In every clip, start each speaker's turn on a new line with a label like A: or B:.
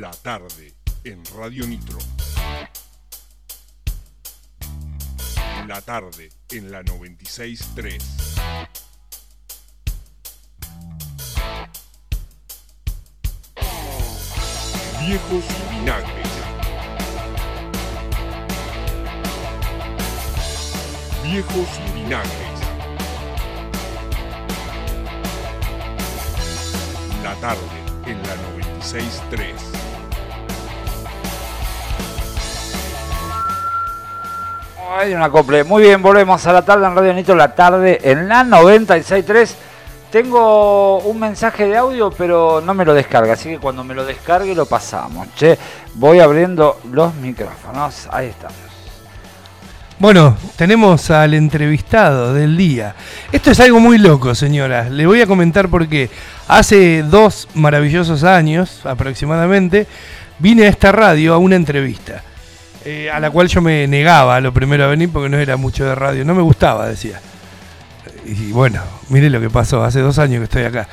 A: La tarde en Radio Nitro. La tarde en la 96.3. Viejos vinagres. Viejos vinagres. La tarde en la 96.3.
B: Hay un acople. Muy bien, volvemos a la tarde en Radio Nitro, la tarde en la 96.3. Tengo un mensaje de audio, pero no me lo descarga, así que cuando me lo descargue lo pasamos. Che, voy abriendo los micrófonos. Ahí estamos.
C: Bueno, tenemos al entrevistado del día. Esto es algo muy loco, señora. Le voy a comentar por qué. Hace dos maravillosos años, aproximadamente, vine a esta radio a una entrevista. Eh, a la cual yo me negaba a lo primero a venir porque no era mucho de radio. No me gustaba, decía. Y bueno, mire lo que pasó. Hace dos años que estoy acá.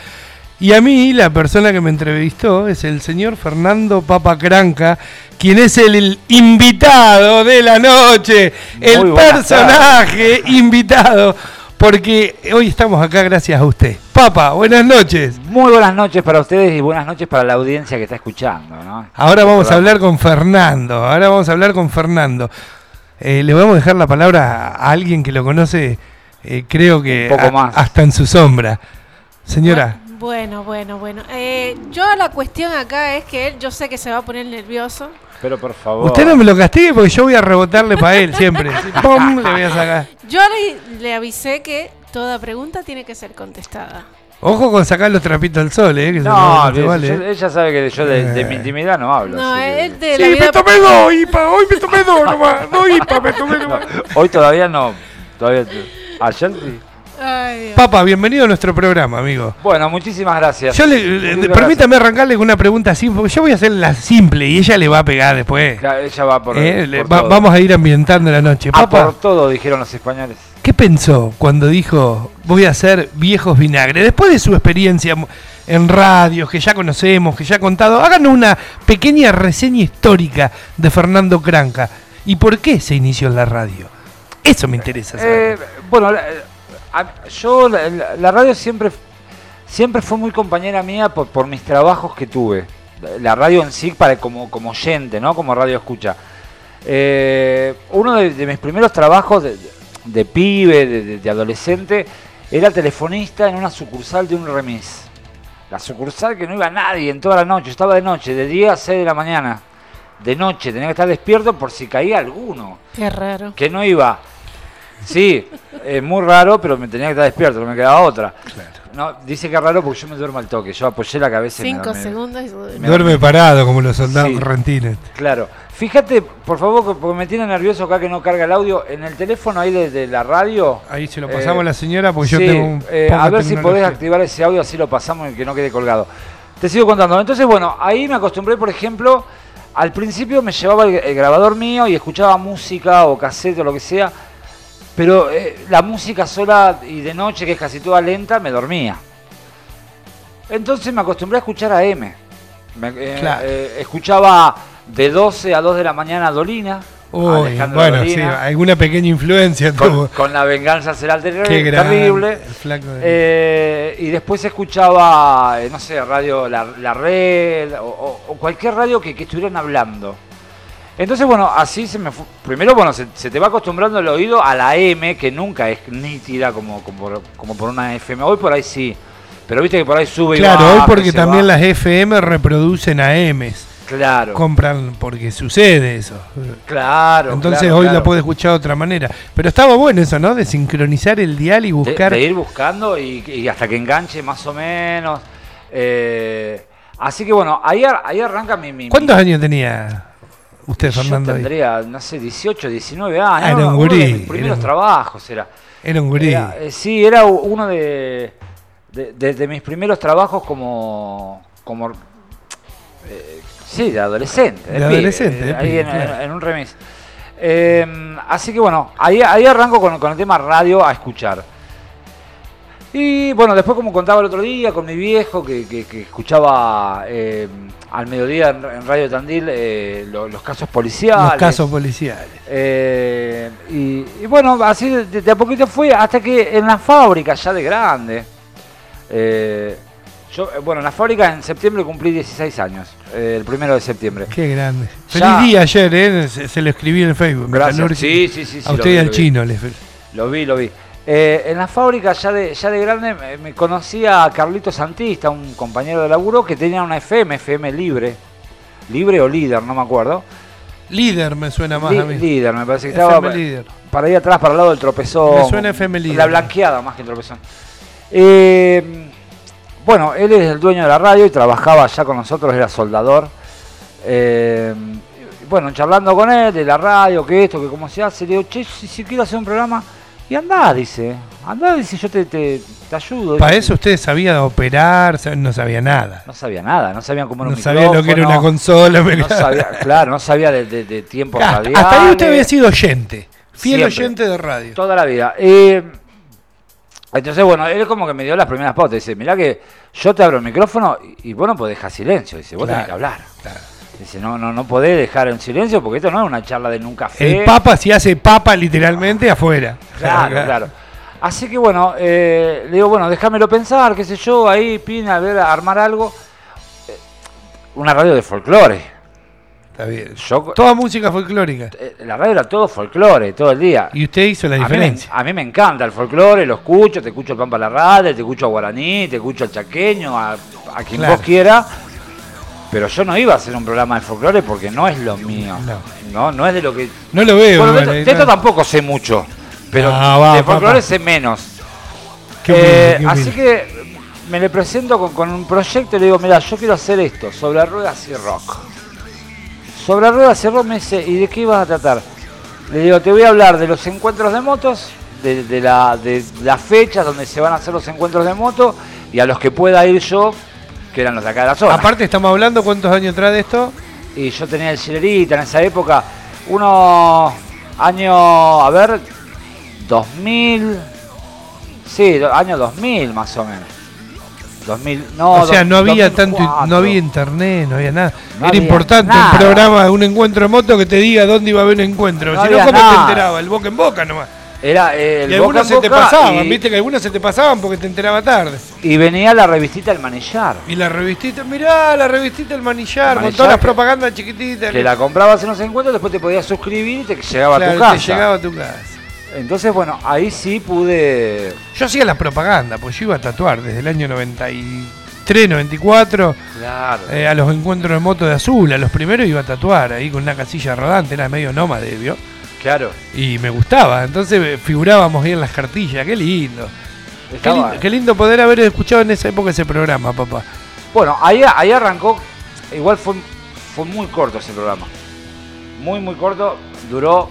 C: Y a mí, la persona que me entrevistó es el señor Fernando Papacranca, quien es el, el invitado de la noche, el
B: Muy
C: personaje invitado, porque hoy estamos acá gracias a usted. Papa, buenas noches.
B: Muy buenas noches para ustedes y buenas noches para la audiencia que está escuchando. ¿no?
C: Ahora vamos a hablar con Fernando, ahora vamos a hablar con Fernando. Eh, le vamos a dejar la palabra a alguien que lo conoce, eh, creo que
B: Un poco
C: a-
B: más.
C: hasta en su sombra. Señora,
D: Bueno, bueno, bueno. Eh, yo la cuestión acá es que él, yo sé que se va a poner nervioso.
B: Pero por favor.
C: usted no me lo castigue porque yo voy a rebotarle para él siempre. Sí, ¡Pum! Le voy a sacar.
D: Yo le, le avisé que toda pregunta tiene que ser contestada.
C: Ojo con sacar los trapitos al sol, eh, que
B: No, yo-
C: vale,
B: yo-
C: eh.
B: ella sabe que yo de, de mi intimidad no hablo.
D: No, él de
C: Sí,
D: la
C: me
D: vida...
C: tomé dos, Ipa, hoy me tomé dos nomás, dos Ipa me tomé
B: No,
C: nomás.
B: hoy todavía no. Todavía. Ayer sí.
D: Ay.
C: Papa, bienvenido a nuestro programa, amigo.
B: Bueno, muchísimas gracias.
C: Yo le,
B: gracias.
C: permítame arrancarle con una pregunta simple, porque yo voy a hacer la simple y ella le va a pegar después.
B: Claro, ella va por.
C: Eh,
B: por
C: va-
B: todo.
C: vamos a ir ambientando la noche.
B: A
C: Papa,
B: por todo, dijeron los españoles.
C: ¿qué pensó cuando dijo voy a hacer viejos vinagres? Después de su experiencia en radios, que ya conocemos, que ya ha contado, háganos una pequeña reseña histórica de Fernando Cranca. ¿Y por qué se inició en la radio? Eso me interesa
B: Eh,
C: saber.
B: bueno, la- a- yo la, radio siempre siempre fue muy compañera mía por, por mis trabajos que tuve. La radio en sí para como como oyente, ¿no? Como radio escucha. Eh, uno de, de mis primeros trabajos de, de pibe, de, de- de adolescente, era telefonista en una sucursal de un remis. La sucursal que no iba nadie en toda la noche, yo estaba de noche, de 10 a 6 de la mañana. De noche, tenía que estar despierto por si caía alguno
D: Qué raro.
B: que no iba. Sí, es muy raro, pero me tenía que estar despierto, no me quedaba otra. No, dice que es raro porque yo me duermo al toque. Yo apoyé la cabeza y me-
D: Cinco
B: me-
D: segundos y se
B: me-
C: Duerme parado como los soldados
B: Sí.
C: rentines.
B: Claro. Fíjate, por favor, que- porque me tiene nervioso acá que no carga el audio. En el teléfono ahí de, de la radio.
C: Ahí se lo
B: Eh,
C: pasamos a la señora porque
B: sí,
C: yo tengo un
B: eh, a ver si podés activar ese audio, así lo pasamos y que no quede colgado. Te sigo contando. Entonces, bueno, ahí me acostumbré, por ejemplo, al principio me llevaba el, el grabador mío y escuchaba música o cassette o lo que sea, pero eh, la música sola y de noche, que es casi toda lenta, me dormía. Entonces me acostumbré a escuchar a M. Me, eh,
C: Claro.
B: eh, escuchaba de 12 a 2 de la mañana a Dolina.
C: Uy, bueno, sí, alguna pequeña influencia
B: con,
C: tuvo.
B: con la venganza será terrible.
C: flaco de-
B: y después escuchaba, no sé, radio La, La Red o, o- o cualquier radio que, que estuvieran hablando. Entonces, bueno, así se me fue. Primero, bueno, se, se te va acostumbrando el oído a la M, que nunca es nítida como, como, por- como por una FM. Hoy por ahí sí. Pero viste que por ahí sube y
C: Claro, hoy porque también las FM reproducen AMs.
B: Claro,
C: Compran porque sucede eso.
B: claro.
C: Entonces
B: claro,
C: hoy
B: claro.
C: la puede escuchar de otra manera. Pero estaba bueno eso, ¿no? De sincronizar el dial y buscar.
B: De, ir buscando y, y hasta que enganche más o menos. Eh, así que bueno, ahí, ahí arranca mi... mi
C: ¿Cuántos
B: mi-
C: años tenía usted,
B: Yo
C: Fernando? ahí?
B: tendría, no sé, 18, 19 años.
C: Ah, era un
B: uno
C: gurí,
B: de mis primeros
C: era
B: trabajos era.
C: Era un gurí.
B: Era, eh, sí, era uno de, de, de- de mis primeros trabajos como... como eh, sí, de adolescente.
C: De adolescente,
B: ahí
C: pibe,
B: en,
C: claro.
B: en- en un remis. Eh, así que bueno, ahí, ahí arranco con, con el tema radio a escuchar. Y bueno, después como contaba el otro día con mi viejo que, que- que escuchaba eh, al mediodía en, en Radio Tandil eh, lo- los casos policiales.
C: Los casos policiales.
B: Eh, y, y bueno, así de, de a poquito fue hasta que en la fábrica, ya de grande, eh, yo, bueno, en la fábrica en septiembre cumplí 16 años, el primero de septiembre.
C: Qué grande.
B: Ya-
C: Feliz día ayer, ¿eh? Se, se lo escribí en Facebook.
B: Gracias. Sí, sí, sí, sí,
C: A usted y al
B: vi.
C: chino. les
B: Lo vi, lo vi. Eh, en la fábrica ya de, ya de grande me, me conocía a Carlito Santista, un compañero de laburo que tenía una FM, FM libre, libre o líder, no me acuerdo.
C: Líder me suena más
B: Li-
C: a mí.
B: líder, me parece que
C: FM
B: estaba
C: líder.
B: para ahí atrás, para el lado del tropezón.
C: Me suena FM líder.
B: La blanqueada más que el tropezón. Eh, bueno, él es el dueño de la radio y trabajaba ya con nosotros, era soldador. Eh, bueno, charlando con él de la radio, que esto, que cómo se hace, le digo, che, si, si quiero hacer un programa, y andá, dice, andá, dice, yo te, te, te ayudo.
C: Para eso usted sabía operar, no sabía nada.
B: No sabía nada, no sabía cómo era
C: No
B: un
C: sabía lo que era una consola.
B: no sabía, claro, no sabía de, de, de tiempos
C: hasta,
B: radiales.
C: hasta ahí usted había sido oyente. Fiel
B: Siempre.
C: oyente de radio.
B: Toda la vida. Eh, entonces, bueno, él como que me dio las primeras pautas. Dice, mirá que yo te abro el micrófono y, y vos no podés dejar silencio. Dice, vos tenés que
C: Claro,
B: hablar.
C: claro.
B: Dice, no, no, no podés dejar en silencio porque esto no es una charla de nunca café.
C: El papa si hace papa literalmente afuera.
B: Claro, claro. Así que bueno, eh, le digo, bueno, déjamelo pensar, qué sé yo, ahí, pina, a ver, a armar algo. Eh, una radio de folclore.
C: Está bien.
B: Yo,
C: Toda música folclórica.
B: eh, la radio era todo folclore, todo el día.
C: Y usted hizo la
B: A mí, me,
C: diferencia.
B: a mí me encanta el folclore, lo escucho, te escucho el Pampa la Radio, te escucho a Guaraní, te escucho al chaqueño, a, a quien
C: Claro.
B: vos quiera. Pero yo no iba a hacer un programa de folclore porque no es lo mío.
C: No.
B: No, no es de lo que.
C: No lo veo.
B: Bueno, de, esto, de esto
C: no.
B: tampoco sé mucho. Pero
C: Ah, va,
B: de folclore
C: papá.
B: sé menos.
C: Qué
B: Eh, así que me le presento con, con un proyecto y le digo, mira, yo quiero hacer esto, sobre ruedas y rock. Sobre ruedas y rock me dice, ¿y de qué ibas a tratar? Le digo, te voy a hablar de los encuentros de motos, de, de la, de las fechas donde se van a hacer los encuentros de moto y a los que pueda ir yo, que eran los de acá de la zona.
C: Aparte estamos hablando cuántos años atrás de esto.
B: Y yo tenía el Chilerita en esa época, unos años, a ver, 2000, sí, año 2000 más o menos. 2000, no,
C: o sea, no había
B: 2004.
C: tanto, no había internet, no había nada.
B: No
C: Era
B: había
C: importante
B: nada.
C: un programa, un encuentro de moto que te diga dónde iba a haber un encuentro.
B: No
C: si no, ¿cómo te enteraba? El boca en boca nomás.
B: Era eh, el
C: y
B: boca en
C: se te pasaban,
B: y,
C: viste que algunos se te pasaban porque te enteraba tarde.
B: y venía la revistita El Manillar,
C: Y la revistita, mirá, la revistita El Manillar, con
B: Manillar
C: todas las propagandas chiquititas.
B: que la comprabas en los encuentros, después te podías suscribir y te llegaba
C: Claro,
B: a tu casa.
C: te llegaba a tu casa.
B: Entonces, bueno, ahí sí pude...
C: Yo hacía la propaganda, pues yo iba a tatuar desde el año 93, 94,
B: Claro.
C: eh, a los encuentros de moto de azul. A los primeros iba a tatuar ahí con una casilla rodante, era medio nómade, ¿vio?
B: Claro.
C: Y me gustaba, entonces eh, figurábamos ahí en las cartillas, qué lindo. Qué, lindo. qué lindo poder haber escuchado en esa época ese programa, papá.
B: Bueno, ahí, ahí arrancó, igual fue, fue muy corto ese programa. Muy, muy corto, duró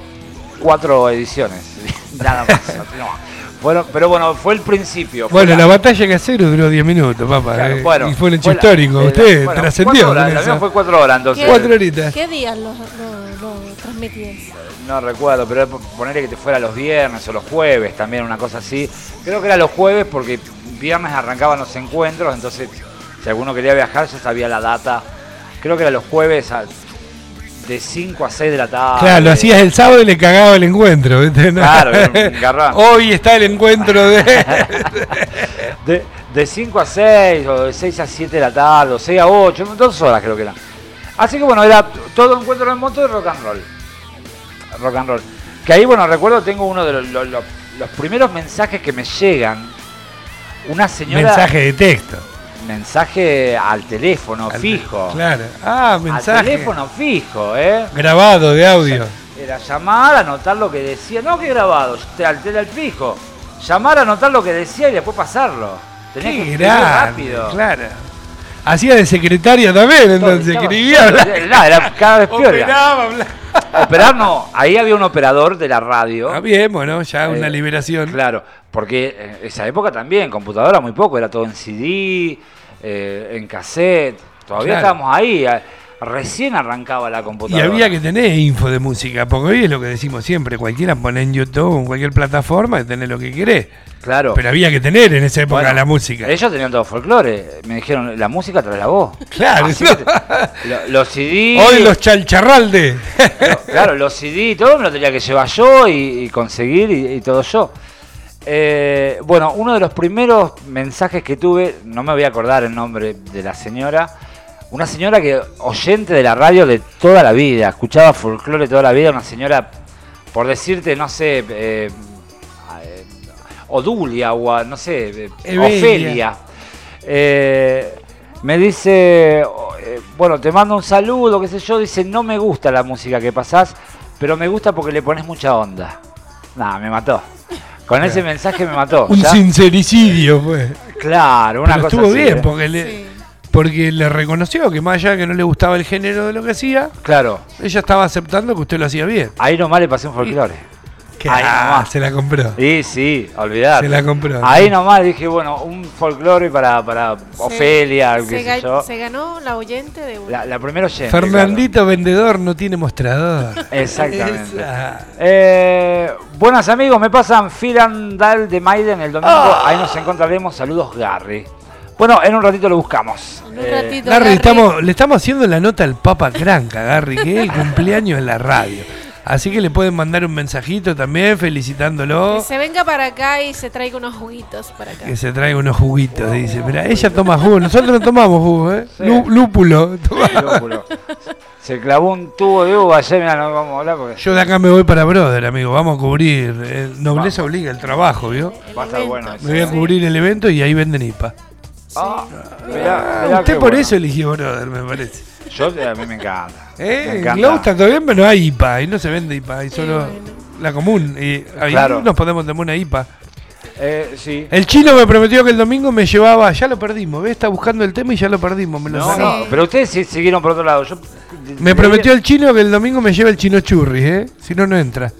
B: cuatro ediciones. Nada más. Bueno, pero bueno, fue el principio. fue
C: Bueno, la batalla casero duró 10 minutos, papá.
B: claro,
C: eh,
B: bueno,
C: y fue un hecho
B: fue la-
C: histórico.
B: eh,
C: Usted
B: bueno,
C: trascendió.
B: cuatro horas,
C: con
B: La mía fue cuatro horas, entonces.
D: ¿Qué?
C: Cuatro horitas.
D: ¿Qué días lo, lo, lo transmitías?
B: No recuerdo, pero ponerle que te fuera los viernes o los jueves, también una cosa así. Creo que era los jueves porque viernes arrancaban los encuentros, entonces si alguno quería viajar ya sabía la data. Creo que era los jueves a- de 5 a 6 de la tarde.
C: Claro, lo hacías el sábado y le cagaba el encuentro. ¿viste? No.
B: Claro, garrón.
C: Hoy está el encuentro de.
B: De, de 5 a 6, o de 6 a 7 de la tarde, o 6 a 8, dos horas creo que era. Así que bueno, era todo encuentro en moto de rock and roll. Rock and roll. Que ahí, bueno, recuerdo, tengo uno de los, los- los- primeros mensajes que me llegan. Una señora.
C: Mensaje de texto.
B: mensaje al teléfono
C: Al-
B: fijo.
C: Claro. Ah,
B: Al
C: mensaje.
B: teléfono fijo, ¿eh?
C: Grabado de audio.
B: Era llamar, anotar lo que decía. No que grabado, te- al al fijo. Llamar, anotar lo que decía y después pasarlo. Tenías que
C: Qué grande,
B: rápido.
C: Claro. Hacía de secretaria también, entonces escribía.
B: Era, cada vez peor.
C: Operaba.
B: Operar no, ahí había un operador de la radio.
C: Ah, bien, bueno, ya una
B: Eh,
C: liberación.
B: Claro, porque en esa época también, computadora muy poco, era todo en CD, eh, en cassette. Todavía
C: Claro.
B: estábamos ahí. Recién arrancaba la
C: Y
B: computadora.
C: había que tener info de música, porque hoy es lo que decimos siempre, cualquiera pone en YouTube en cualquier plataforma y tenés lo que querés.
B: Claro.
C: Pero había que tener en esa época
B: Bueno,
C: la música.
B: Ellos tenían todo folclore. Me dijeron, la música trae la voz.
C: Claro,
B: lo- los CD.
C: Hoy los chalcharralde.
B: lo- claro, los CD y todo me lo tenía que llevar yo y, y conseguir y, y todo yo. Eh, bueno, uno de los primeros mensajes que tuve, no me voy a acordar el nombre de la señora, una señora que oyente de la radio de toda la vida, escuchaba folclore toda la vida, una señora, por decirte, no sé, eh, eh, Odulia o a- no sé, eh,
C: Evelia.
B: Ofelia. Eh, me dice, bueno, te mando un saludo, qué sé yo, dice, no me gusta la música que pasás, pero me gusta porque le pones mucha onda. Nada, me mató. Con ese mensaje me mató.
C: Un
B: ya.
C: sincericidio, pues.
B: Claro, una
C: Pero
B: cosa
C: estuvo
B: así,
C: bien, porque le,
D: Sí.
C: Porque le reconoció que más allá de que no le gustaba el género de lo que hacía,
B: Claro,
C: ella estaba aceptando que usted lo hacía bien.
B: ahí nomás le pasé un folclore.
C: Que
B: Ahí
C: ah,
B: nomás.
C: se la compró.
B: Sí, sí, olvidar.
C: Se la compró.
B: Ahí nomás dije, bueno, un folclore para, para Ofelia,
D: se,
B: qué sé
D: ga-
B: yo.
D: se ganó la oyente de.
B: La, la primera oyente.
C: Fernandito vendedor no tiene mostrador.
B: Exactamente. Eh, buenas amigos, me pasan Firandal de Maiden el domingo.
C: Ah.
B: Ahí nos encontraremos. Saludos, Gary. Bueno, en un ratito lo buscamos.
D: En un
B: Eh,
D: ratito.
C: Garry,
D: Garry.
C: estamos, le estamos haciendo la nota al Papa Cranca, Garry, que es el cumpleaños en la radio. Así que le pueden mandar un mensajito también felicitándolo.
D: Que se venga para acá y se traiga unos juguitos para acá.
C: Que se traiga unos juguitos, dice. Mira, ella toma jugo, nosotros no tomamos jugo, ¿eh?
B: Sí.
C: Lú- lúpulo. toma.
B: lúpulo. Se clavó un tubo de uva ayer, mira, no vamos a hablar porque
C: Yo de acá me voy para Brother, amigo. Vamos a cubrir. eh, nobleza obliga el trabajo, ¿vio?
D: El
B: va a estar bueno eso.
C: Me voy a cubrir el evento y ahí venden IPA.
B: Ah, mirá,
C: Ah,
B: mirá
C: usted
B: qué
C: por
B: bueno.
C: eso eligió Brother, me parece.
B: Yo, a mí me encanta. me
C: ¿Eh? En
B: encanta.
C: Está todo bien, pero no hay IPA. Ahí no se vende IPA. Hay solo
D: bueno.
C: la común. Y ahí
B: Claro.
C: nos podemos tomar una IPA.
B: Eh, sí.
C: El chino me prometió que el domingo me llevaba. Ya lo perdimos, ¿ves? Está buscando el tema y ya lo perdimos. Me, lo
B: No,
C: sacó.
B: no, pero ustedes sí siguieron por otro lado. Yo,
C: me prometió el chino que el domingo me lleva el chino churri, ¿eh? Si no, no entra.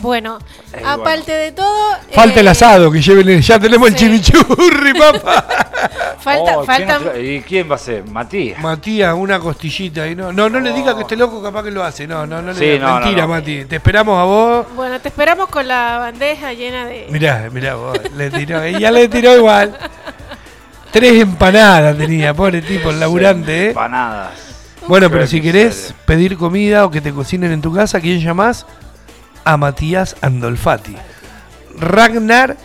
D: Bueno,
B: Eh,
D: aparte de todo.
C: Falta
D: eh,
C: el asado, que lleven. el- Ya tenemos el chimichurri, papá.
D: Falta,
B: Oh, ¿quién
D: falta,
B: ¿Y quién va a ser? Matías.
C: Matías, una costillita y no. No, no le diga que esté loco, capaz que lo hace. No, no, no le
B: Sí,
C: diga.
B: no,
C: Mentira,
B: no.
C: Mati. Te esperamos a vos.
D: Bueno, te esperamos con la bandeja llena de.
C: Mirá, mirá vos. Le tiró. Ella le tiró igual. Tres empanadas tenía, pobre tipo, el laburante, ¿eh?
B: Empanadas.
C: Bueno, pero si querés pedir comida o que te cocinen en tu casa, ¿quién llamás? A Matías Andolfati. Ragnar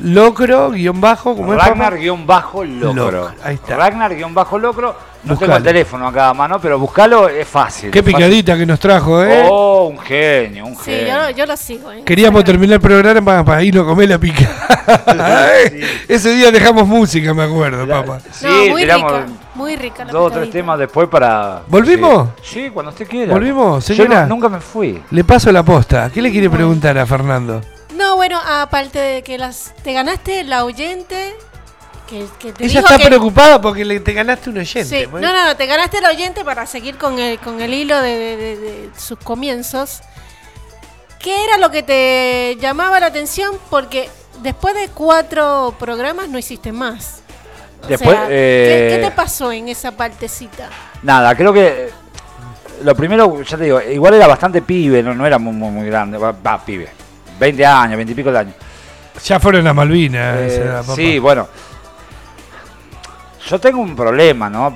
C: Locro, guion bajo, ¿cómo es?
B: Ragnar guion bajo locro.
C: Locro, ahí está.
B: Ragnar guion bajo locro. No
C: Buscalo.
B: tengo el teléfono acá a mano, pero buscalo es fácil.
C: Qué
B: es fácil.
C: picadita que nos trajo, ¿eh?
B: Oh, un genio, un
D: Sí,
B: genio.
D: yo, lo- yo lo sigo. ¿eh?
C: Queríamos terminar el programa para irnos a comer la picada.
B: Sí.
C: Ese día dejamos música, me acuerdo,
B: La-
C: papá.
B: Sí,
D: no, muy
B: tiramos
D: rica. Muy rica la
B: dos o tres temas después para.
C: ¿Volvimos?
B: Sí, Sí, cuando usted quiera.
C: ¿Volvimos,
B: Yo
C: señora?
B: no- nunca me fui.
C: Le paso la posta. ¿Qué le quiere preguntar a Fernando?
D: No, bueno, aparte de que las te ganaste la oyente. Que, que te
C: Ella
D: dijo
C: está
D: que-
C: preocupada porque le, te ganaste un oyente.
D: Sí,
C: pues.
D: no, no, no, te ganaste el oyente para seguir con el, con el hilo de, de- de- de sus comienzos. ¿Qué era lo que te llamaba la atención? Porque después de cuatro programas no hiciste más. O
B: Después,
D: sea,
B: eh,
D: ¿qué, qué te pasó en esa partecita?
B: Nada, creo que. eh, Lo primero, ya te digo, igual era bastante pibe, no, no era muy, muy, muy grande. Va, va, pibe. 20 años, 20 y pico de años.
C: Ya fueron a Malvinas.
B: Eh,
C: papá.
B: sí, bueno. Yo tengo un problema, ¿no?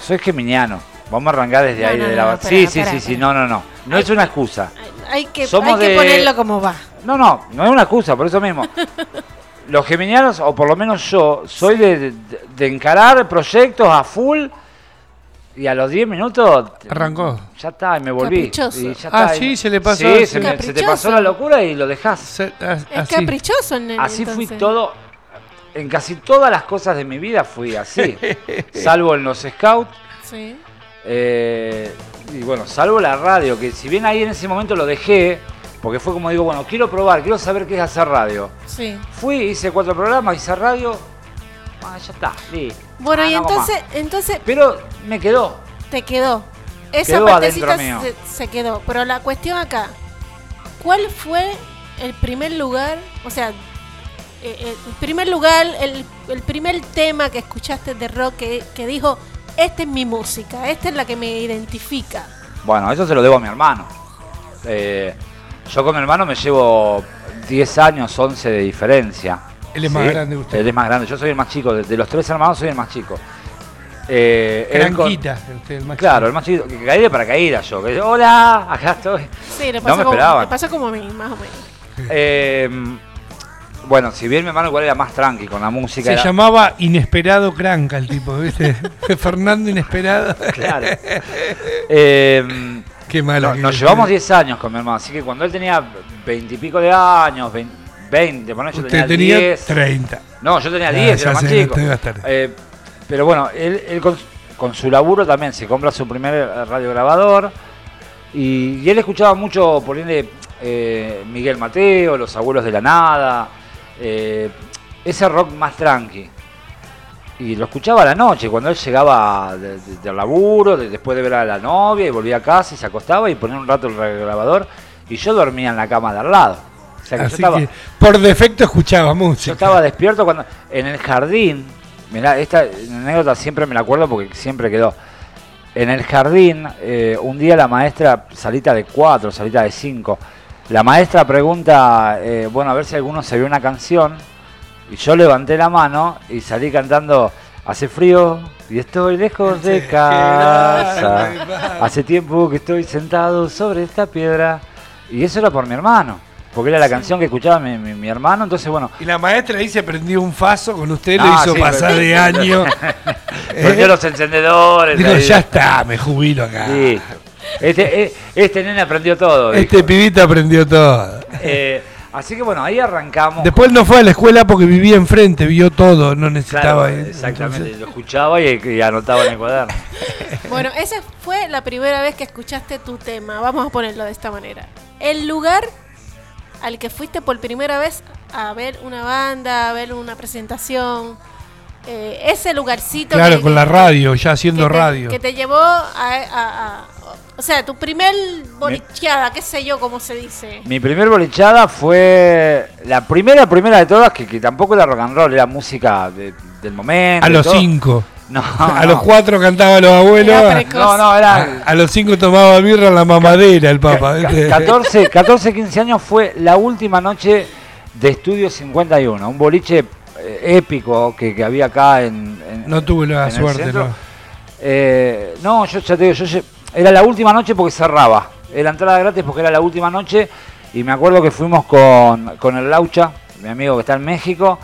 B: Soy geminiano. Vamos a arrancar desde
D: No,
B: ahí,
D: no,
B: de
D: no,
B: la
D: espera,
B: Sí, sí,
D: espera,
B: sí, sí, no, no, no. No es una excusa.
D: Hay que,
B: Somos
D: hay que
B: de-
D: ponerlo como va.
B: No, no, no es una excusa, por eso mismo. Los geminianos, o por lo menos yo, soy de, de- de encarar proyectos a full y a los 10 minutos.
C: Arrancó.
B: Ya está, y me volví.
D: Caprichoso.
B: Y ya
C: Ah,
B: está, y-
C: sí, se le pasó
B: Sí, se, me- se te pasó la locura y lo dejás.
C: Se- ah,
D: Es
C: así.
D: caprichoso el nene,
B: Así fui todo. En casi todas las cosas de mi vida fui así. salvo en los scouts.
D: Sí.
B: eh, y bueno, salvo la radio, que si bien ahí en ese momento lo dejé, porque fue como digo, bueno, quiero probar, quiero saber qué es hacer radio.
D: Sí.
B: Fui, hice cuatro programas, hice radio. Ah, ya está, listo.
D: Bueno,
B: Ah,
D: y
B: no
D: entonces, entonces
B: Pero me quedó.
D: te quedó. Esa
B: Quedó
D: partecita se quedó. Pero la cuestión acá, ¿cuál fue el primer lugar? O sea, eh, eh, el primer lugar, el, el primer tema que escuchaste de rock que, que dijo, esta es mi música, esta es la que me identifica?
B: Bueno, eso se lo debo a mi hermano. Eh, yo con mi hermano me llevo 10 años, 11 de diferencia.
C: Él es más grande que usted.
B: Él es más grande, yo soy el más chico. De, de los tres hermanos soy el más chico. Eh, con-
C: usted, el más
B: Claro, el más chico. Que caí de paracaídas yo. que, Hola, acá estoy.
D: Sí, le
B: No me
D: como,
B: esperaban.
D: le pasó como a mí, más o menos.
B: Eh, bueno, si bien mi hermano igual era más tranqui con la música.
C: Se
B: era-
C: llamaba Inesperado Cranca el tipo, ¿viste? Fernando Inesperado.
B: Claro. Eh,
C: Qué malo.
B: no-
C: que
B: nos llevamos 10 años con mi hermano, así que cuando él tenía 20 y pico de años, 20, 20 bueno, yo
C: Usted
B: tenía
C: tenía
B: 10.
C: 30.
B: No, yo tenía
C: Ah,
B: 10,
C: ya
B: era más chico. Eh, pero bueno, él, él con, con su laburo también se compra su primer eh, radiograbador y, y él escuchaba mucho, por ende, eh, Miguel Mateo, Los Abuelos de la Nada, eh, ese rock más tranqui. Y lo escuchaba a la noche, cuando él llegaba de- de- del laburo, de- después de ver a la novia, y volvía a casa y se acostaba y ponía un rato el grabador y yo dormía en la cama de al lado. O sea que yo estaba,
C: que por defecto escuchaba música.
B: yo estaba despierto cuando en el jardín. Mirá, esta anécdota siempre me la acuerdo porque siempre quedó. En el jardín, eh, un día la maestra, salita de cuatro, salita de cinco, la maestra pregunta, eh, bueno, a ver si alguno se vio una canción. Y yo levanté la mano y salí cantando, hace frío y estoy lejos de casa. Hace tiempo que estoy sentado sobre esta piedra. Y eso era por mi hermano. Porque era la canción que escuchaba mi, mi- mi hermano. Entonces, bueno,
C: Y la maestra ahí se prendió un faso con usted, lo
B: Ah,
C: hizo
B: sí,
C: pasar
B: pero-
C: de año.
B: prendió
C: Eh,
B: los encendedores.
C: Digo,
B: ahí.
C: ya está, me jubilo acá.
B: Este, eh, este nene aprendió todo.
C: Este
B: dijo.
C: pibito aprendió todo.
B: Eh, así que bueno, ahí arrancamos.
C: Después no fue a la escuela porque vivía enfrente, vio todo, no necesitaba
B: Claro, exactamente,
C: Entonces,
B: lo escuchaba y, y anotaba en el cuaderno.
D: Bueno, esa fue la primera vez que escuchaste tu tema. Vamos a ponerlo de esta manera. El lugar al que fuiste por primera vez a ver una banda, a ver una presentación. eh, ese lugarcito.
C: claro,
D: que-
C: con la radio, ya haciendo
D: que te-
C: radio.
D: Que te llevó a, a- a- O sea, tu primer bolicheada, qué sé yo, cómo se dice.
B: Mi primer bolichada fue la primera, primera de todas, que, que tampoco era rock and roll, era música de- del momento.
C: A los
B: todo.
C: cinco.
B: No,
C: a
B: no.
C: los cuatro cantaba los abuelos.
D: Era
C: A.
B: No, no, era.
C: a los cinco tomaba birra en la mamadera el ¿viste?
B: 14, 14, 15 años fue la última noche de Estudio 51, un boliche eh, épico que, que había acá en, en-
C: No tuve la
B: en
C: suerte, no.
B: Eh, no, yo ya te digo, yo era la última noche porque cerraba. Era entrada gratis porque era la última noche. Y me acuerdo que fuimos con, con el Laucha, mi amigo que está en México,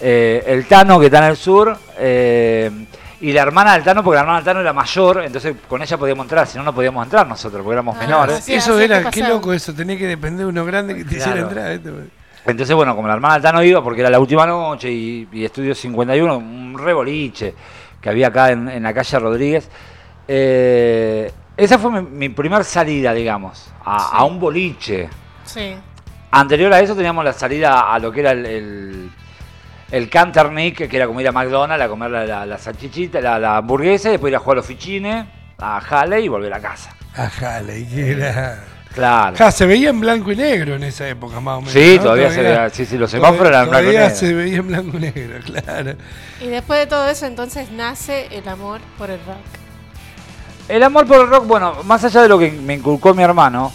B: eh, el Tano que está en el sur, eh, y la hermana del Tano, porque la hermana del Tano era mayor, entonces con ella podíamos entrar, si no, no podíamos entrar nosotros, porque éramos
D: Ah,
B: menores.
D: sí,
C: eso era, qué loco eso, tenía que depender de uno grande que te hiciera entrar. ¿viste?
B: Entonces, bueno, como la hermana del Tano iba, porque era la última noche y, y Estudio 51, un reboliche que había acá en, en la calle Rodríguez. eh, esa fue mi, mi primer salida, digamos, a, a un boliche.
D: Sí.
B: Anterior a eso teníamos la salida a lo que era el, el, el Canternick, que era como ir a McDonald's a comer la, la, la salchichita, la, la hamburguesa, y después ir a jugar a los fichines, a Halley y volver a casa.
C: Ajá, la que era.
B: Claro.
C: Ja, se veía en blanco y negro en esa época, más o menos.
B: Sí,
C: ¿no?
B: todavía se veía, sí, sí, los semáforos eran blanco y
C: todavía
B: negro.
C: se veía en blanco y negro, claro.
D: Y después de todo eso, entonces nace el amor por el rock.
B: El amor por el rock, bueno, más allá de lo que me inculcó mi hermano,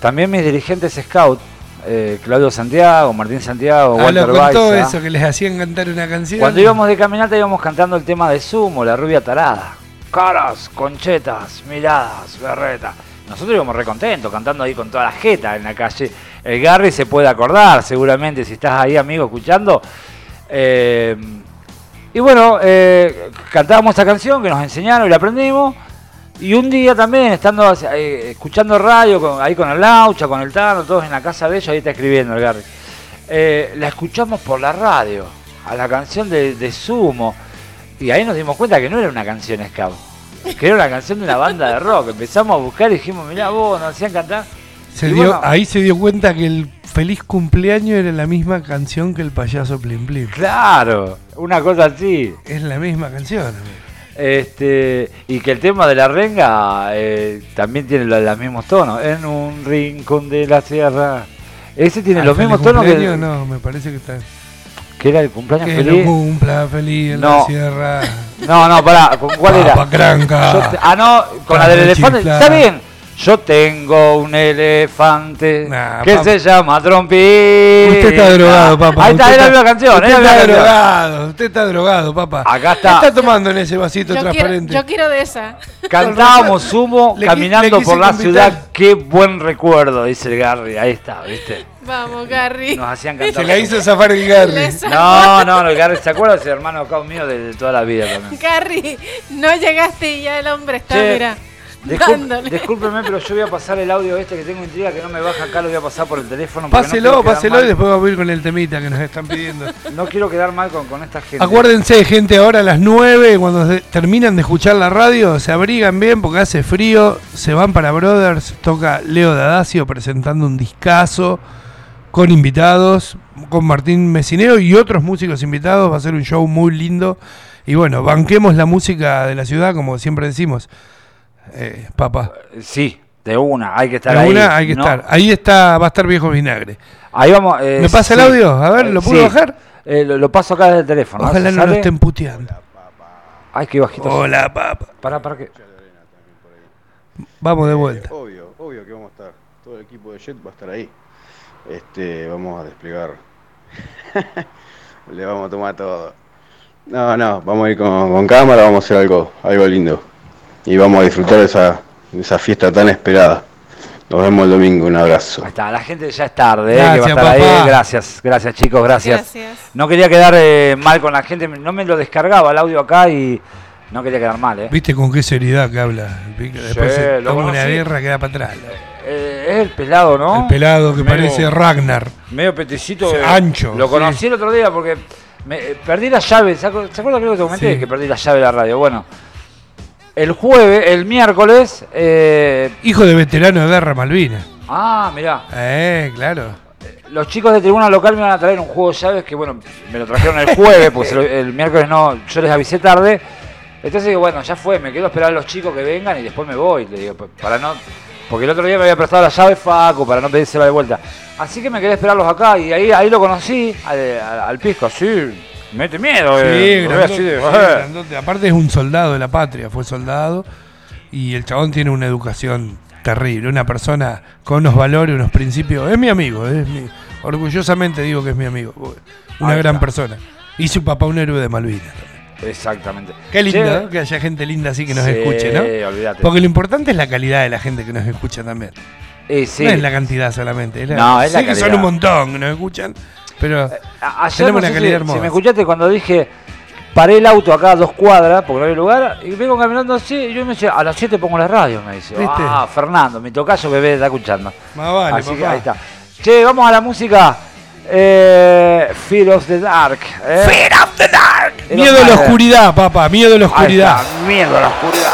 B: también mis dirigentes scout, eh, Claudio Santiago, Martín Santiago,
C: Ah,
B: Walter
C: lo contó
B: Baiza,
C: eso, que les hacían cantar una canción.
B: Cuando íbamos de caminata íbamos cantando el tema de Sumo, la rubia tarada. Caras, conchetas, miradas, berreta. Nosotros íbamos recontentos, cantando ahí con toda la jeta en la calle. El Gary se puede acordar, seguramente, si estás ahí, amigo, escuchando. Eh, y bueno, eh, cantábamos esta canción que nos enseñaron y la aprendimos. Y un día también, estando eh, escuchando radio, con- ahí con el Laucha, con el Tano, todos en la casa de ellos, ahí está escribiendo el Gary. Eh, la escuchamos por la radio, a la canción de, de Sumo. Y ahí nos dimos cuenta que no era una canción scout, que era una canción de una banda de rock. Empezamos a buscar y dijimos, mirá vos, nos hacían cantar.
C: Se dio,
B: bueno,
C: ahí se dio cuenta que el feliz cumpleaños era la misma canción que el payaso Plim Plim.
B: Claro, una cosa así.
C: Es la misma canción. amigo.
B: Este, y que el tema de la renga eh, también tiene lo- los mismos tonos. En un rincón de la sierra. Ese tiene
C: Al
B: los mismos tonos que,
C: No, me parece que está.
B: que era el cumpleaños
C: Que
B: feliz.
C: cumpla feliz en
B: No.
C: la sierra.
B: No, no, pará, ¿con cuál era? Yo ah, no, con la del elefante. Está bien. Yo tengo un elefante
C: Nah,
B: que
C: papá.
B: se llama Trompi.
C: Usted está drogado, papá.
B: Ahí está, es la misma canción.
C: Usted
B: es la
C: está
B: canción.
C: drogado. Usted está drogado, papá.
B: Acá está.
C: ¿Qué está tomando en ese vasito
D: Yo quiero,
C: transparente?
D: yo quiero de esa.
B: Cantábamos humo
C: Le
B: caminando
C: le
B: por la
C: convitar.
B: ciudad. Qué buen recuerdo, dice el Gary. Ahí está, ¿viste?
D: Vamos, Gary.
B: Nos hacían cantar.
C: Se la hizo zafar el Gary.
D: Les-
B: No, no, no, el Gary, ¿se acuerda? Es el hermano acá mío de, de toda la vida también.
D: Gary, no llegaste y ya el hombre está,
B: Che,
D: mira,
B: discul-
D: dándole.
B: discúlpeme, pero yo voy a pasar el audio este que tengo intriga, que no me baja acá, lo voy a pasar por el teléfono. no
C: Páselo, páselo
B: mal.
C: y después vamos a ir con el temita que nos están pidiendo.
B: No quiero quedar mal con, con esta gente.
C: Acuérdense, gente, ahora a las 9, cuando se- terminan de escuchar la radio, se abrigan bien porque hace frío, se van para Brothers, toca Leo Dadacio presentando un discazo con invitados, con Martín Mesineo y otros músicos invitados, va a ser un show muy lindo. Y bueno, banquemos la música de la ciudad, como siempre decimos. Eh, papá,
B: Sí, de una, hay que estar
C: de
B: ahí.
C: una hay que
B: ¿no?
C: estar. Ahí está, va a estar Viejo Vinagre.
B: Ahí vamos. eh,
C: ¿Me pasa el audio? A ver, ¿lo
B: Eh,
C: puedo
B: sí.
C: bajar?
B: Eh, lo, lo paso acá desde el teléfono. ver
C: Ojalá no lo estén puteando.
B: Ay, qué bajito.
C: Hola, papá.
B: Para, para que.
C: Vamos de vuelta.
E: Obvio, obvio que vamos a estar. Todo el equipo de Jet va a estar ahí. Este, vamos a desplegar. Le vamos a tomar todo. No, no, vamos a ir con, con cámara, vamos a hacer algo, algo lindo. Y vamos a disfrutar de esa, de esa fiesta tan esperada. Nos vemos el domingo, un abrazo.
B: Ahí está, la gente ya es tarde, eh, que
C: Gracias,
B: va a estar
C: papá.
B: ahí. Gracias, gracias chicos, gracias.
D: Gracias.
B: No quería quedar eh, mal con la gente, no me lo descargaba el audio acá y no quería quedar mal, ¿eh?
C: ¿Viste con qué seriedad que habla? Después
B: Sí,
C: se
B: lo
C: toma una
B: conocí.
C: guerra, queda para atrás.
B: Eh, es el pelado, ¿no?
C: El pelado que
B: Medio-
C: parece Ragnar.
B: Medio peticito.
C: Sí,
B: eh,
C: ancho,
B: Lo
C: sí.
B: conocí el otro día porque me- eh, perdí la llave. ¿Se acu- ¿Se acuerda creo que te comenté
C: Sí.
B: que perdí la llave de la radio? Bueno, el jueves, el miércoles. eh,
C: Hijo de veterano de guerra Malvinas.
B: ah, mirá.
C: Eh, claro.
B: Los chicos de tribuna local me van a traer un juego de llaves que, bueno, me lo trajeron el jueves, porque el miércoles no, yo les avisé tarde. Entonces digo, bueno, ya fue, me quedo a esperar a los chicos que vengan y después me voy. Le digo, pa- para no. Porque el otro día me había prestado la llave Facu para no pedírsela de vuelta. Así que me quedé a esperarlos acá y ahí, ahí lo conocí al, al, al pisco, sí. Mete miedo, eh.
C: Grandote,
B: de-
C: sí,
B: eh.
C: Aparte es un soldado de la patria, fue soldado. Y el chabón tiene una educación terrible. Una persona con unos valores, unos principios. Es mi amigo, es mi- orgullosamente digo que es mi amigo. Una
B: Ahí
C: gran
B: está.
C: persona. Y su papá un héroe de Malvinas. también.
B: Exactamente.
C: Qué lindo. Que haya gente linda así que nos
B: sí,
C: escuche, ¿no?
B: olvídate.
C: Porque lo importante es la calidad de la gente que nos escucha también.
B: Eh, sí.
C: No es la cantidad solamente. es la-
B: No, es la
C: sé que son un montón que nos escuchan, pero
B: A- Ayer
C: tenemos
B: no
C: una calidad
B: si,
C: hermosa.
B: si me escuchaste cuando dije paré el auto acá a dos cuadras porque no había lugar y vengo caminando así y yo me decía a las 7 pongo la radio me dice
C: ¿Viste?
B: ah Fernando mi tocayo bebé está escuchando
C: más vale,
B: así que
C: papá.
B: ahí está che vamos a la música eh, Fear of the Dark eh.
C: Fear of the dark. Miedo a la oscuridad, papá, miedo a la
B: Ahí
C: oscuridad.
B: está, miedo a la oscuridad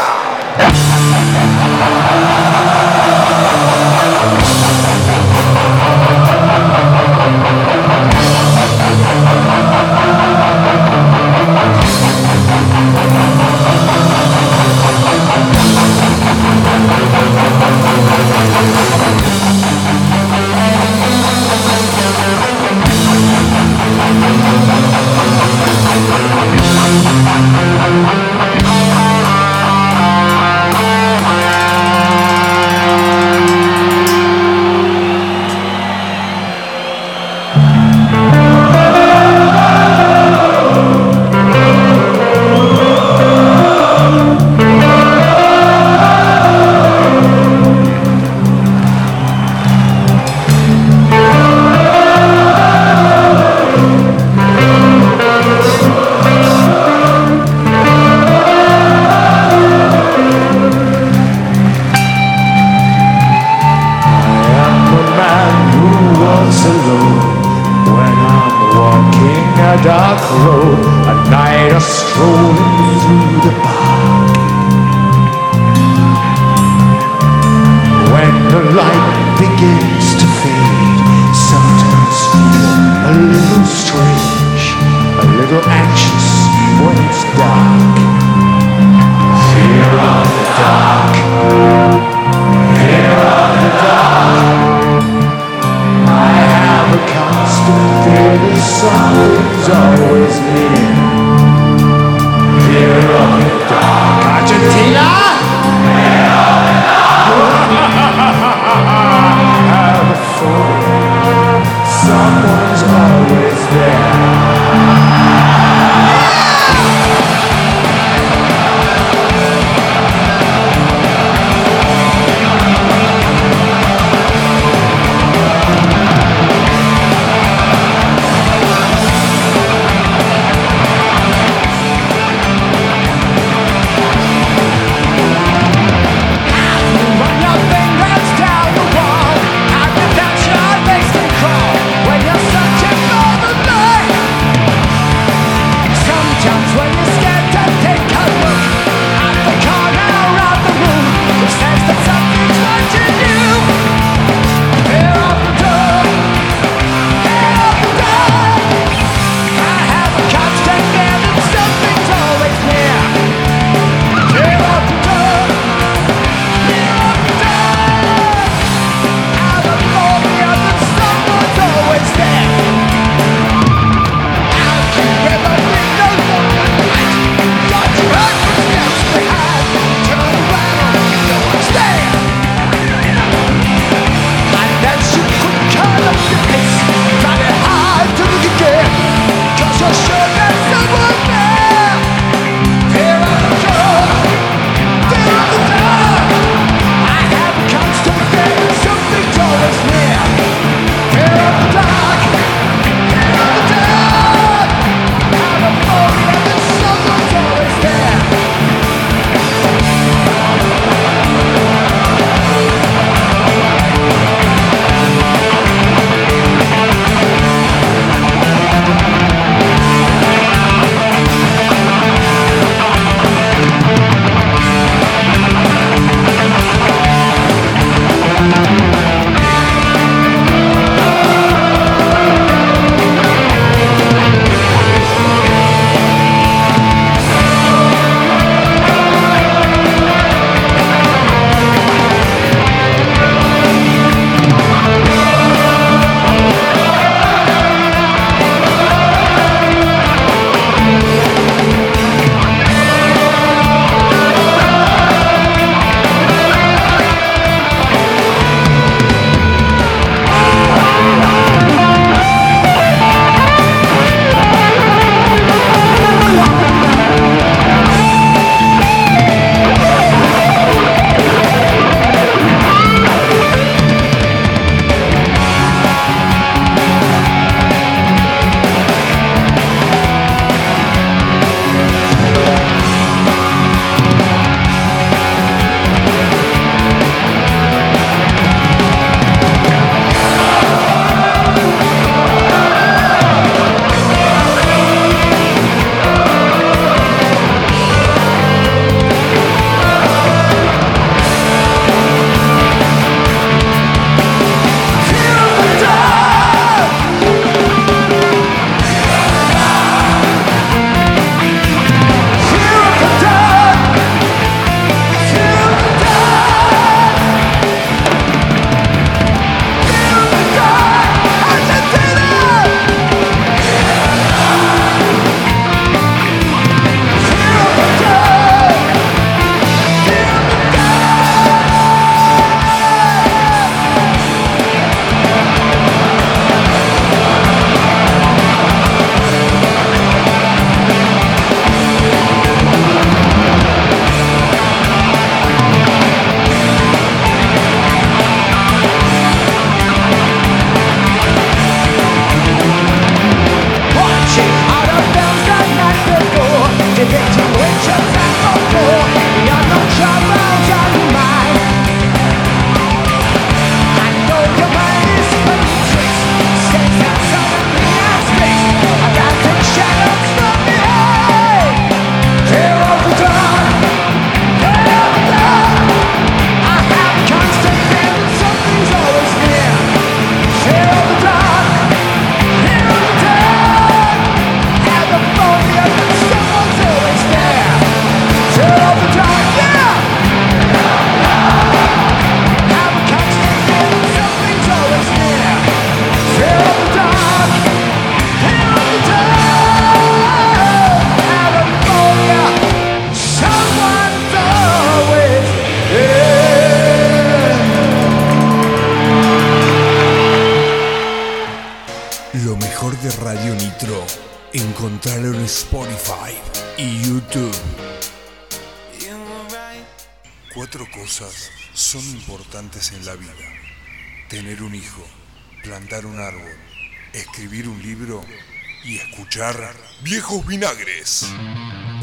A: Vinagres.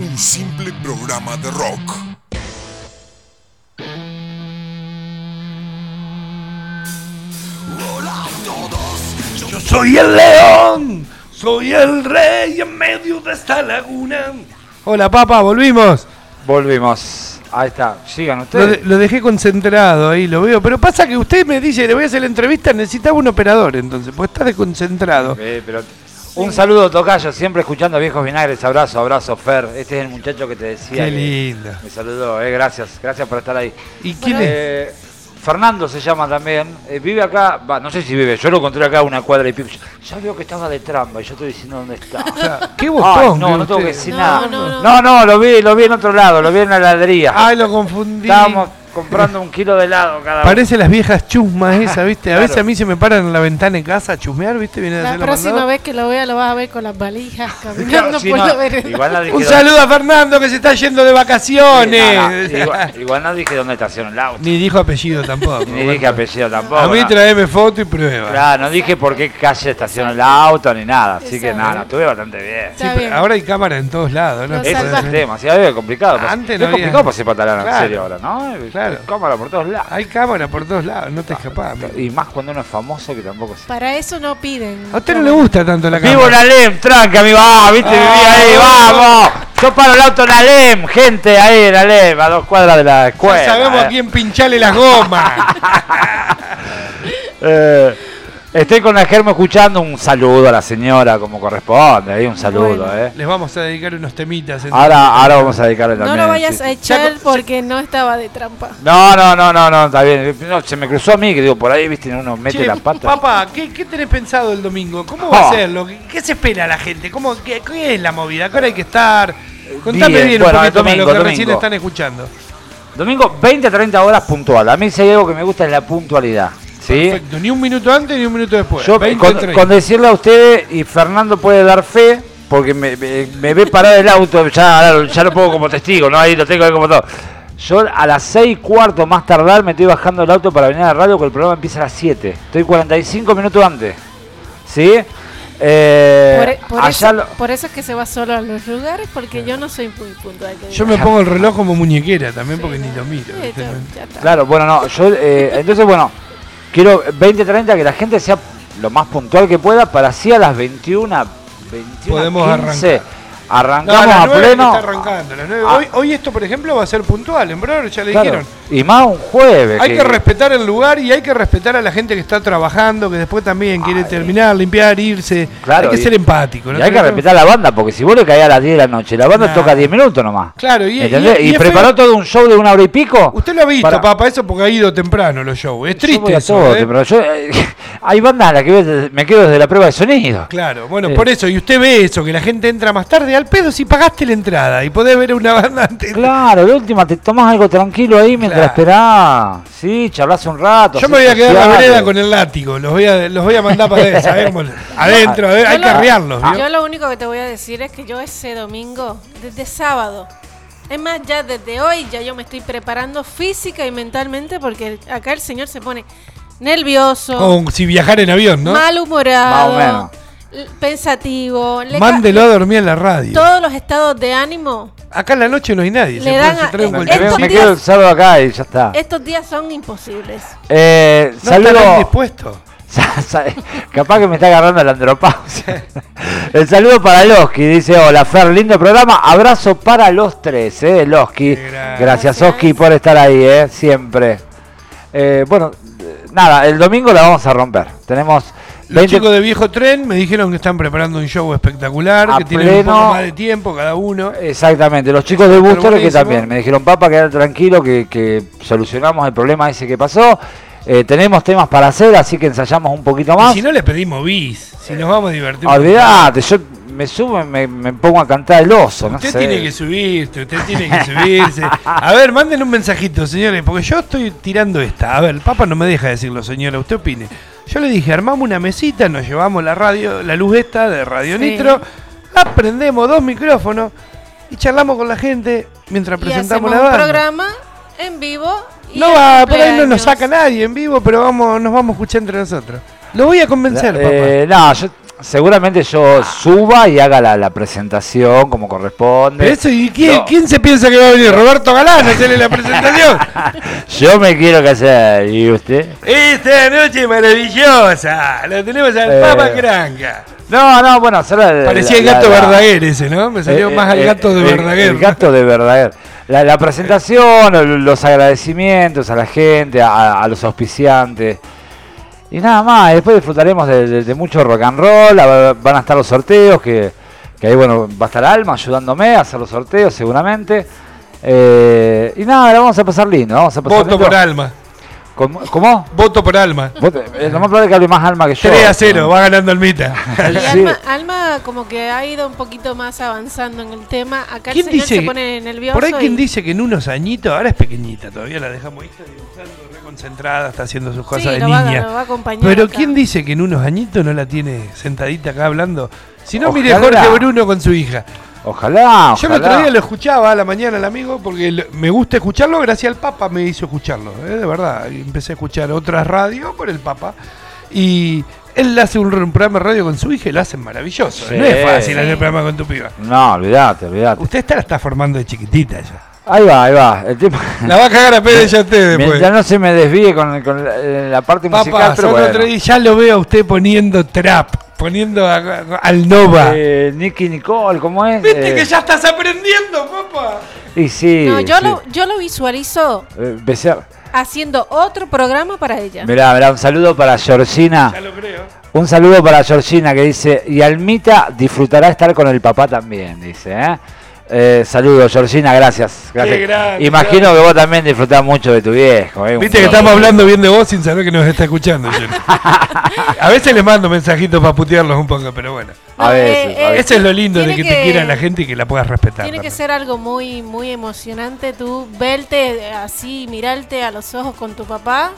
A: Un simple programa de rock.
C: Yo soy el león, soy el rey en medio de esta laguna. Hola, papá, volvimos.
B: Volvimos. Ahí está. Sigan
C: Lo,
B: ustedes.
C: de- lo dejé concentrado ahí, lo veo. Pero pasa que usted me dice, le voy a hacer la entrevista, necesitaba un operador entonces, pues está desconcentrado.
B: Eh, pero un saludo, Tocayo, siempre escuchando a Viejos Vinagres. Abrazo, abrazo, Fer. Este es el muchacho que te decía.
C: Qué lindo.
B: Me saludó, eh, gracias. Gracias por estar ahí.
C: ¿Y quién es?
B: Eh, Fernando se llama también. Eh, vive acá, va, no sé si vive, yo lo encontré acá a una cuadra y pico. Ya veo que estaba de tramba y yo estoy diciendo dónde está.
C: O sea, qué
B: Ay,
C: botón.
B: no, no tengo que decir
D: No,
B: nada.
D: no, no.
B: no, no, lo vi, lo vi en otro lado, lo vi en la heladería.
C: Ay, lo confundí.
B: Estábamos comprando un kilo de helado cada.
C: Parece las viejas chusmas esas, ¿viste? A
B: Claro.
C: veces a mí se me paran en la ventana en casa a chusmear, ¿viste? Vienen a
D: La
C: hacer la
D: próxima vez que lo vea lo vas a ver con las valijas
B: Claro,
D: caminando
B: sí,
D: por
B: no,
D: la vereda.
C: Un saludo a Fernando que se está yendo de vacaciones.
B: No, no, igual, igual no dije dónde estacionó el auto.
C: Ni dijo apellido tampoco.
B: Ni dije apellido tampoco.
C: A mí traeme foto y prueba.
B: Claro, no dije por qué calle estacionó el auto ni nada. Así que
D: Exacto.
B: nada, no, estuve bastante bien.
C: Sí,
D: bien.
C: ahora hay cámara en todos lados, ¿no?
B: Ese es el tema, sí, es complicado. pues.
C: Antes
B: es
C: no había-
B: complicado para ser patalán,
C: Claro.
B: en serio ahora, ¿no?
C: Claro.
B: Cámara por todos lados.
C: Hay cámara por todos lados, no te escapás. amigo.
B: Y más cuando uno es famoso que tampoco se.
D: Para eso no piden.
C: A usted no le gusta tanto la
B: Vivo en
C: cámara.
B: Alem, tranca, amigo. Ah, viste, viví ahí, vamos. Yo paro el auto en Alem, gente ahí en Alem, a dos cuadras de la escuela.
C: Ya sabemos
B: eh.
C: a quién pincharle las gomas.
B: Eh, estoy con la Germo escuchando un saludo a la señora como corresponde, ahí un saludo,
D: Bueno.
B: eh.
C: Les vamos a dedicar unos temitas. entonces.
B: Ahora, ahora vamos a dedicarle
D: No
B: también.
D: lo vayas
B: sí.
D: a echar porque no estaba de trampa.
B: No, no, no, no, no, está bien. No, se me cruzó a mí, que digo, por ahí, viste, uno mete
C: Che,
B: la pata.
C: Papá, ¿qué, qué tenés pensado el domingo? ¿Cómo va
B: Oh.
C: a ser? Lo que- ¿Qué se espera la gente? ¿Cómo, qué, qué es la movida? ¿Qué hora hay que estar? Contame
B: Bien,
C: bien,
B: bueno,
C: un poquito
B: domingo,
C: más lo que
B: domingo.
C: recién están escuchando.
B: Domingo, 20 30 horas puntual. A mí si hay algo que me gusta es la puntualidad. ¿Sí?
C: Perfecto, ni un minuto antes ni un minuto después.
B: Yo
C: 20,
B: con,
C: 30.
B: con decirle a ustedes, y Fernando puede dar fe, porque me, me- me ve parar el auto, ya, ya lo pongo como testigo, ¿no? Ahí lo tengo ahí como todo. Yo a las 6 y cuarto más tardar me estoy bajando el auto para venir a la radio, porque el programa empieza a las 7. Estoy 45 minutos antes. ¿Sí? Eh,
D: Por, e- por
B: allá
D: eso,
B: lo-
D: por eso es que se va solo a los lugares, porque yo no soy muy puntual. que
C: Yo me pongo el reloj como muñequera también porque ni lo miro.
D: Sí,
C: ¿viste?
D: ya- ya está.
B: Claro, bueno, no, yo, eh, entonces, bueno, quiero 20-30 que la gente sea lo más puntual que pueda para así a las 21, 21
C: Podemos
B: 15,
C: arrancar. No,
B: arrancamos
C: a las
B: a pleno.
C: arrancando. a.
B: Ah.
C: Hoy, hoy esto, por ejemplo, va a ser puntual, en Brother, ya le
B: Claro,
C: dijeron.
B: Y más un jueves.
C: Hay que respetar el lugar y hay que respetar a la gente que está trabajando, que después también quiere terminar, limpiar, irse.
B: Claro,
C: hay que
B: y-
C: ser empático. ¿no?
B: Y hay que respetar la banda, porque si vos le caes a las 10 de la noche, la banda
C: Nah.
B: toca 10 minutos nomás.
C: Claro, y, y-
B: Y, preparó
C: feo.
B: todo un show de una hora y pico.
C: Usted lo ha visto,
B: Para-
C: papá, eso porque ha ido temprano los shows. Es
B: Yo
C: triste
B: voy a
C: eso,
B: todo,
C: ¿eh?
B: yo, eh, hay bandas a las que me quedo desde la prueba de sonido.
C: Claro, bueno,
B: Eh.
C: por eso, y usted ve eso, que la gente entra más tarde al pedo si pagaste la entrada y podés ver una banda antes.
B: Claro, de última te tomás algo tranquilo ahí mientras
C: Claro.
B: esperás. Sí, charlas un rato.
C: Yo me voy a quedar en la vereda con el látigo, los voy a, los voy a mandar para adentro, ver, hay que
D: lo-
C: arrearlos, ¿vio?
D: Yo lo único que te voy a decir es que yo ese domingo, desde sábado, es más, ya desde hoy ya yo me estoy preparando física y mentalmente porque acá el señor se pone nervioso,
C: Como si viajar en avión, ¿no?
D: malhumorado,
B: Más o menos.
D: Pensativo, le
C: Mándelo a dormir en la radio.
D: todos los estados de ánimo.
C: Acá en la noche no hay nadie,
D: Le dan
C: se
D: a- eh, estos
B: me
D: días-
B: quedo el sábado acá y ya está.
D: Estos días son imposibles.
B: Eh,
C: ¿No
B: saludo. sa- Capaz que me está agarrando la andropausia. El saludo para Loski, dice, hola Fer, lindo programa, abrazo para los tres, eh, Loski. Gracias
D: Gracias.
B: Oski por estar ahí, eh, siempre. Eh, bueno, eh, nada, el domingo la vamos a romper. Tenemos
C: Los
B: 20
C: chicos de Viejo Tren me dijeron que están preparando un show espectacular,
B: A
C: que tienen un poco más de tiempo cada uno.
B: Exactamente, los chicos de Booster que también me dijeron, papá, quedar tranquilo que, que solucionamos el problema ese que pasó. Eh, tenemos temas para hacer, así que ensayamos un poquito
C: Y
B: más.
C: si no le pedimos bis, si nos vamos a divertir. un
B: Olvídate, yo me subo y me, me pongo a cantar el oso, no
C: Usted
B: sé.
C: tiene que subirse, usted tiene que subirse. A ver, manden un mensajito, señores, porque yo estoy tirando esta. A ver, el Papa no me deja decirlo, señora, usted opine. Yo le dije, armamos una mesita, nos llevamos la radio, la luz esta de Radio
D: Sí.
C: Nitro, aprendemos dos micrófonos y charlamos con la gente mientras
D: Y
C: presentamos la
D: un
C: banda.
D: programa en vivo. y
C: No va, por ahí no nos saca nadie en vivo, pero vamos, nos vamos a escuchar entre nosotros. Lo voy a convencer,
B: La-
C: papá.
B: eh, no, yo, seguramente yo suba y haga la, la presentación como corresponde.
C: Pero eso, ¿y quién,
B: No.
C: quién se piensa que va a venir? Roberto Galán a hacerle la presentación.
B: Yo me quiero casar, ¿y usted?
C: Esta noche maravillosa. Lo tenemos al
B: Eh.
C: Papa Cranca.
B: No, no, bueno, la-
C: Parecía el gato
B: la-
C: Verdaguer ese, ¿no? Me salió
B: Eh,
C: más al
B: eh,
C: gato de
B: eh,
C: Verdaguer.
B: El gato de Verdaguer. La, la presentación, lo- los agradecimientos a la gente, a, a los auspiciantes. Y nada más, después disfrutaremos de, de- de mucho rock and roll, van a estar los sorteos, que, que ahí bueno, va a estar Alma ayudándome a hacer los sorteos seguramente. Eh, y nada, la vamos a pasar lindo, vamos a pasar
C: Voto
B: lindo.
C: por alma.
B: ¿Cómo?
C: Voto por alma.
B: Te- eh, lo más probable es que hable más Alma que yo.
C: 3 a 0, va ganando Almita.
D: Y
B: Sí.
D: Alma, Alma como que ha ido un poquito más avanzando en el tema. Acá el
C: ¿Quién
D: señor
C: dice
D: se pone nervioso.
C: Por ahí quien
D: y-
C: dice que en unos añitos, ahora es pequeñita, todavía la dejamos ahí, está dibujando, reconcentrada, está haciendo sus cosas
D: Sí,
C: de
D: lo va-
C: niña.
D: lo va a acompañar
C: Pero
D: acá.
C: ¿quién dice que en unos añitos no la tiene sentadita acá hablando? Si no, mire. Jorge Bruno con su hija.
B: Ojalá,
C: Yo el otro día lo escuchaba a la mañana el amigo porque me gusta escucharlo, gracias al Papa me hizo escucharlo, ¿eh? de verdad. Y empecé a escuchar otras radios por el Papa y él hace un, un programa de radio con su hija y lo hace maravilloso.
B: Sí.
C: No es fácil hacer
D: Sí.
C: el programa con tu piba.
B: No, olvídate, olvídate.
C: Usted está, la está formando de chiquitita ya.
B: Ahí va, ahí va. El.
C: La va a cagar a pedo ya usted después.
B: Mientras no se me desvíe con, con la, eh, la parte musical,
C: Papá,
B: pero
C: solo
B: bueno.
C: otro día ya lo veo a usted poniendo trap, poniendo a- a- al Nova.
B: Eh, Nicky Nicole, ¿cómo es?
C: ¿Viste
B: Eh,
C: que ya estás aprendiendo, papá?
B: Y sí.
D: No, yo,
B: sí.
D: lo, yo lo visualizo
B: Eh,
D: haciendo otro programa para ella.
B: Mirá, mirá, un saludo para Georgina.
C: Ya lo creo.
B: Un saludo para Georgina que dice, y Almita disfrutará estar con el papá también, dice, ¿eh? Eh, saludos, Georgina, gracias. gracias.
C: grande,
B: Imagino
C: grande.
B: que vos también disfrutás mucho de tu viejo. ¿eh?
C: Viste que estamos hablando bien de vos sin saber que nos está escuchando. A veces le mando mensajitos para putearlos un poco, pero bueno.
B: A veces,
D: eh,
B: a
D: eh,
B: veces.
C: Eso es lo lindo de que, te quiera la gente y que la puedas respetar.
D: Tiene que ser algo muy, muy emocionante tú verte así, mirarte a los ojos con tu papá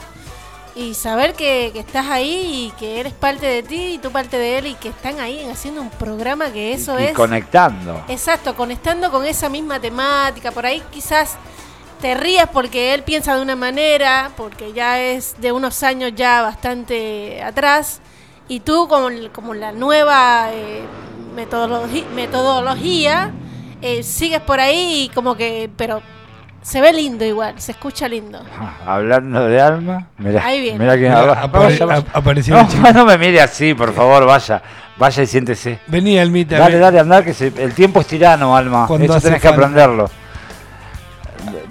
D: y saber que, que estás ahí y que eres parte de ti y tú parte de él y que están ahí haciendo un programa que eso
B: y
D: es...
B: conectando.
D: Exacto, conectando con esa misma temática. Por ahí quizás te rías porque él piensa de una manera, porque ya es de unos años ya bastante atrás, y tú como la nueva eh, metodologi- metodología, eh, sigues por ahí y como que, pero se ve lindo igual, se escucha lindo.
B: Ah, Hablando de alma, mirá,
D: Ahí viene.
B: mirá
C: apare-
B: vaya.
C: ap- apareció
B: No,
C: el chico.
B: no me mire así, por favor, vaya. Vaya y siéntese.
C: Vení, Almita.
B: Dale,
C: ven.
B: dale, andar, que se- el tiempo es tirano, Alma.
C: Cuando
B: Eso
C: hace
B: tenés que
C: falta.
B: aprenderlo.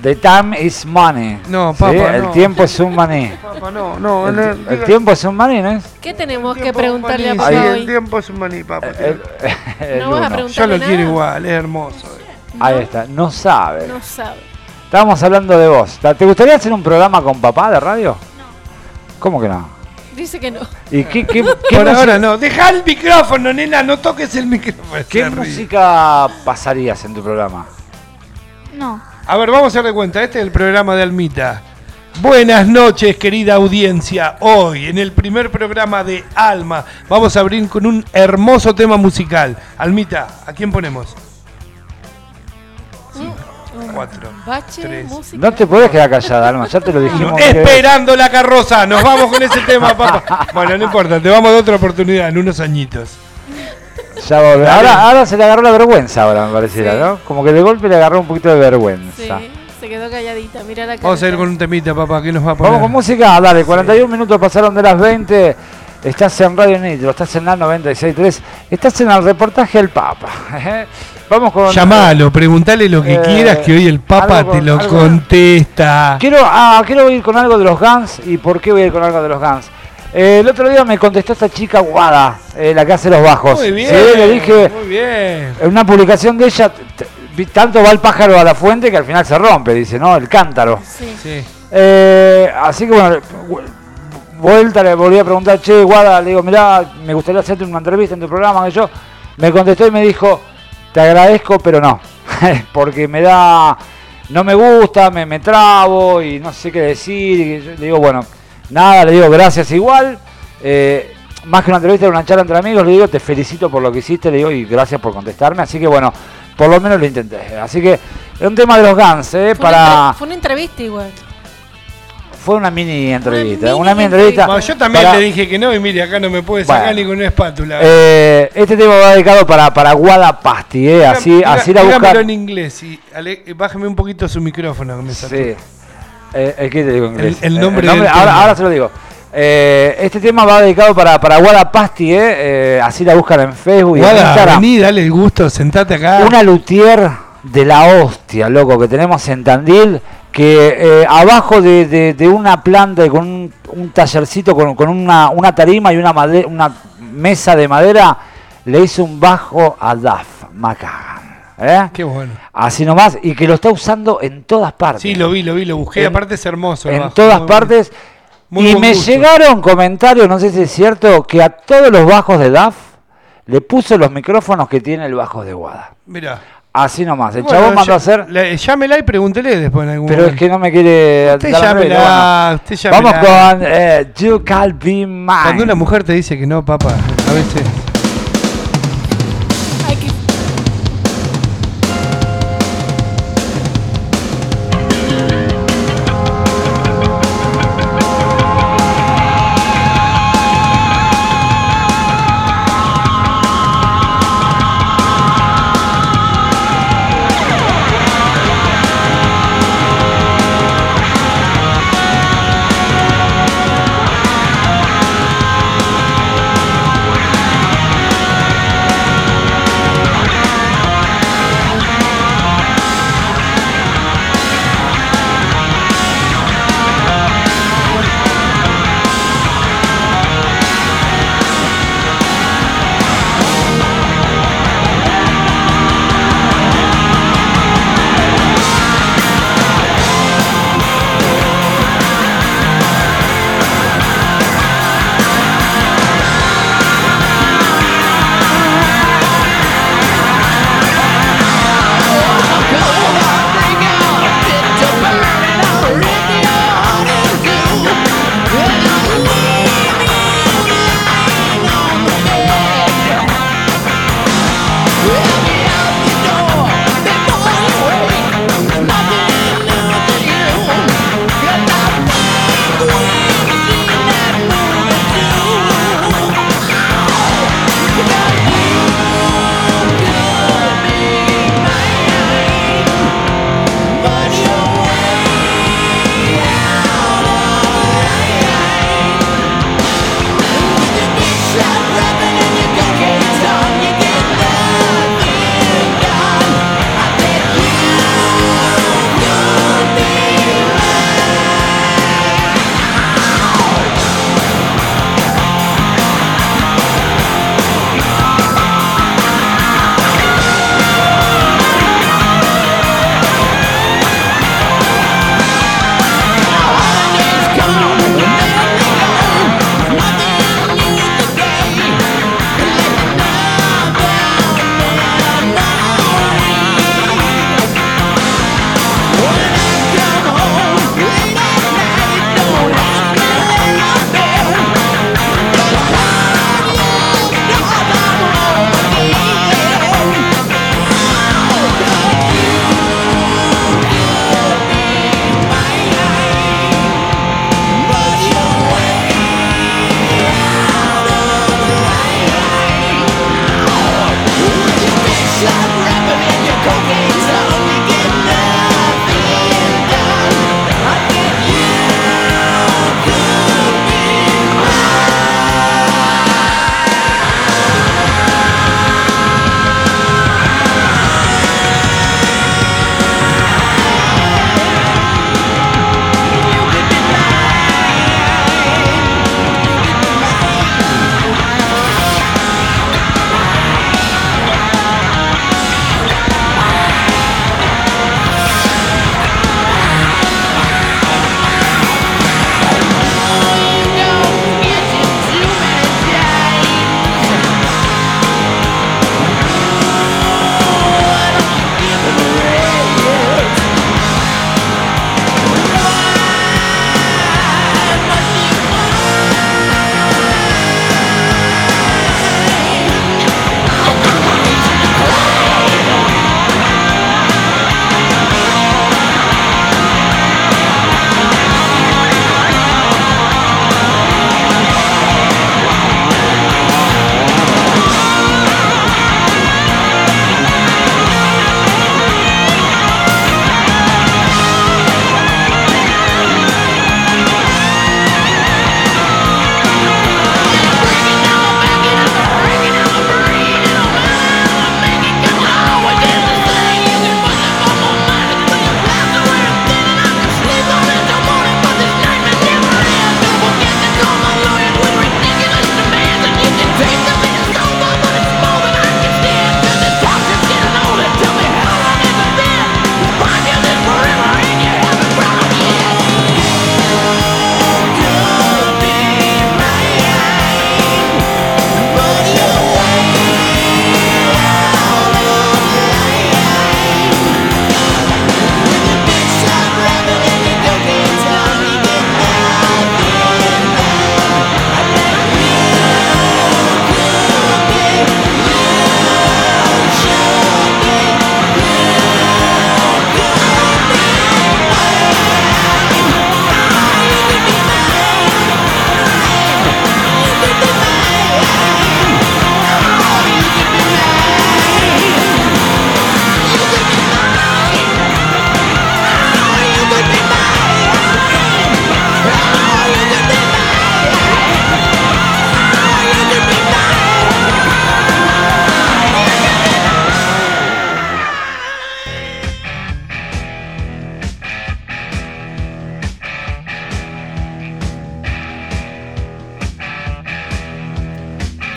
B: The time is money.
C: No,
B: ¿sí?
C: papá,
B: El
C: no.
B: tiempo es un money.
C: Papá, no, no,
B: El,
C: no,
B: el
C: diga-
B: tiempo es un money, ¿no es?
D: ¿Qué tenemos que
C: tiempo
D: preguntarle a
C: maní,
D: papá hoy?
C: El tiempo es un maní, papá.
B: El- el
D: No vas a
B: uno.
D: preguntar.
C: Yo lo
D: nada.
C: quiero igual, es hermoso.
B: Ahí está, no sabe.
D: No sabe.
B: Estábamos hablando de vos. ¿Ta- ¿Te gustaría hacer un programa con papá de radio? No. ¿Cómo que no?
D: Dice que no.
B: ¿Y qué, qué, qué
C: Por
B: música-
C: ahora no. Deja el micrófono, nena, no toques el micrófono.
B: ¿Qué música pasarías en tu programa?
F: No.
C: A ver, vamos a de cuenta. Este es el programa de Almita. Buenas noches, querida audiencia. Hoy, en el primer programa de Alma, vamos a abrir con un hermoso tema musical. Almita, ¿a quién ponemos? Cuatro,
D: Bache,
C: tres.
D: música.
B: No te podés quedar callada, Alma, ya te lo dijimos.
C: Esperando la carroza. Nos vamos con ese tema, papá. Bueno, no importa, te vamos a dar otra oportunidad en unos añitos.
B: Ya. Ahora, ahora se le agarró la vergüenza, ahora me pareciera,
D: Sí.
B: ¿no? Como que de golpe le agarró un poquito de
D: Sí,
B: vergüenza.
D: se quedó calladita. Mira la
C: Vamos a ir con un temita, papá, que nos va a poner.
B: Vamos con música, dale, 41 minutos pasaron de las 20. Estás en Radio Nitro, estás en la 96.3, estás en el reportaje del Papa. Vamos con.
C: Llamalo, preguntale lo que
B: Eh,
C: quieras, que hoy el Papa te lo
B: algo-
C: contesta.
B: Quiero, ah, quiero ir con algo de los Guns. ¿Y por qué voy a ir con algo de los Guns? Eh, el otro día me contestó esta chica Guada, eh, la que hace los bajos.
C: Muy bien,
B: Sí, le dije,
C: muy bien.
B: en una publicación de ella, tanto va el pájaro a la fuente que al final se rompe, dice, ¿no? El cántaro.
D: Sí.
C: Sí.
B: Eh, así que bueno, vu- vuelta le volví a preguntar, che, Guada, le digo, mirá, me gustaría hacerte una entrevista en tu programa, que yo. Me contestó y me dijo, te agradezco, pero no. Porque me da, no me gusta, me, me trabo y no sé qué decir. Y yo le digo, bueno, nada, le digo gracias igual. eh, más que una entrevista, una charla entre amigos, le digo, te felicito por lo que hiciste, le digo, y gracias por contestarme, así que bueno, por lo menos lo intenté. Así que es un tema de los Guns, ¿eh?
D: Fue,
B: para...
D: fue una entrevista igual.
B: Fue una mini entrevista,
D: mini
B: una mini entrevista.
C: Bueno, yo también
B: para-
C: le dije que no y mire, acá no me puede sacar
B: Bueno.
C: ni con una espátula.
B: Eh, este tema va dedicado para, para Guadapasti, ¿eh? Así, así la buscan.
C: en inglés y ale- bájame un poquito su micrófono que me
B: Sí. Eh, ¿el qué te digo en inglés?
C: El- el
B: Eh,
C: nombre del
B: ahora,
C: tema.
B: ahora se lo digo. Eh, este tema va dedicado para, para Guadapasti, ¿eh? Eh, Así la buscan en Facebook y en
C: Guada,
B: Instagram.
C: vení, dale el gusto, sentate acá.
B: Una luthier de la hostia, loco, que tenemos en Tandil, que eh, abajo de, de- de una planta y con un, un tallercito, con, con una, una tarima y una, una mesa de madera, le hizo un bajo a Duff McCagan. ¿eh?
C: Qué bueno.
B: Así nomás, y que lo está usando en todas partes.
C: Sí, lo vi, lo vi, lo busqué.
B: En-
C: Aparte es hermoso.
B: en
C: bajo,
B: todas partes.
C: Muy
B: y me
C: gusto.
B: llegaron comentarios, no sé si es cierto, que a todos los bajos de DAF le puso los micrófonos que tiene el bajo de Guada.
C: bueno. Mirá.
B: Así nomás. El
C: Bueno,
B: chabón mandó a hacer.
C: la- llámela y pregúntele después en algún
B: Pero es
C: momento.
B: que no me quiere.
C: Usted llámela,
B: regla,
C: usted
B: bueno. Vamos
C: llámela.
B: con eh, You Can Be Mine.
C: Cuando una mujer te dice que no, papá, a veces.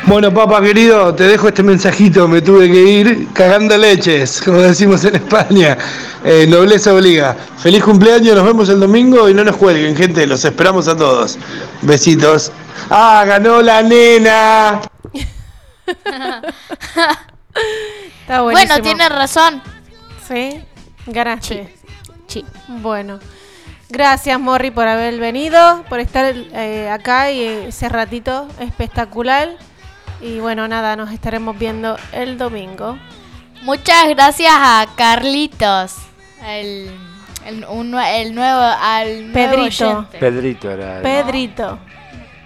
C: Bueno, papá querido, te dejo este mensajito. Me tuve que ir cagando leches, como decimos en España. Eh, nobleza obliga. Feliz cumpleaños, nos vemos el domingo y no nos cuelguen, gente. Los esperamos a todos. Besitos. ¡Ah, ganó la nena!
D: Está.
F: Bueno, tienes razón.
D: Sí, ganaste.
F: Sí.
D: Bueno, gracias Morri por haber venido, por estar eh, acá y eh, ese ratito espectacular. Y bueno, nada, nos estaremos viendo el domingo.
F: Muchas gracias a Carlitos. El, el, un el nuevo, al
D: Pedrito.
B: Pedrito era. el-
D: Pedrito.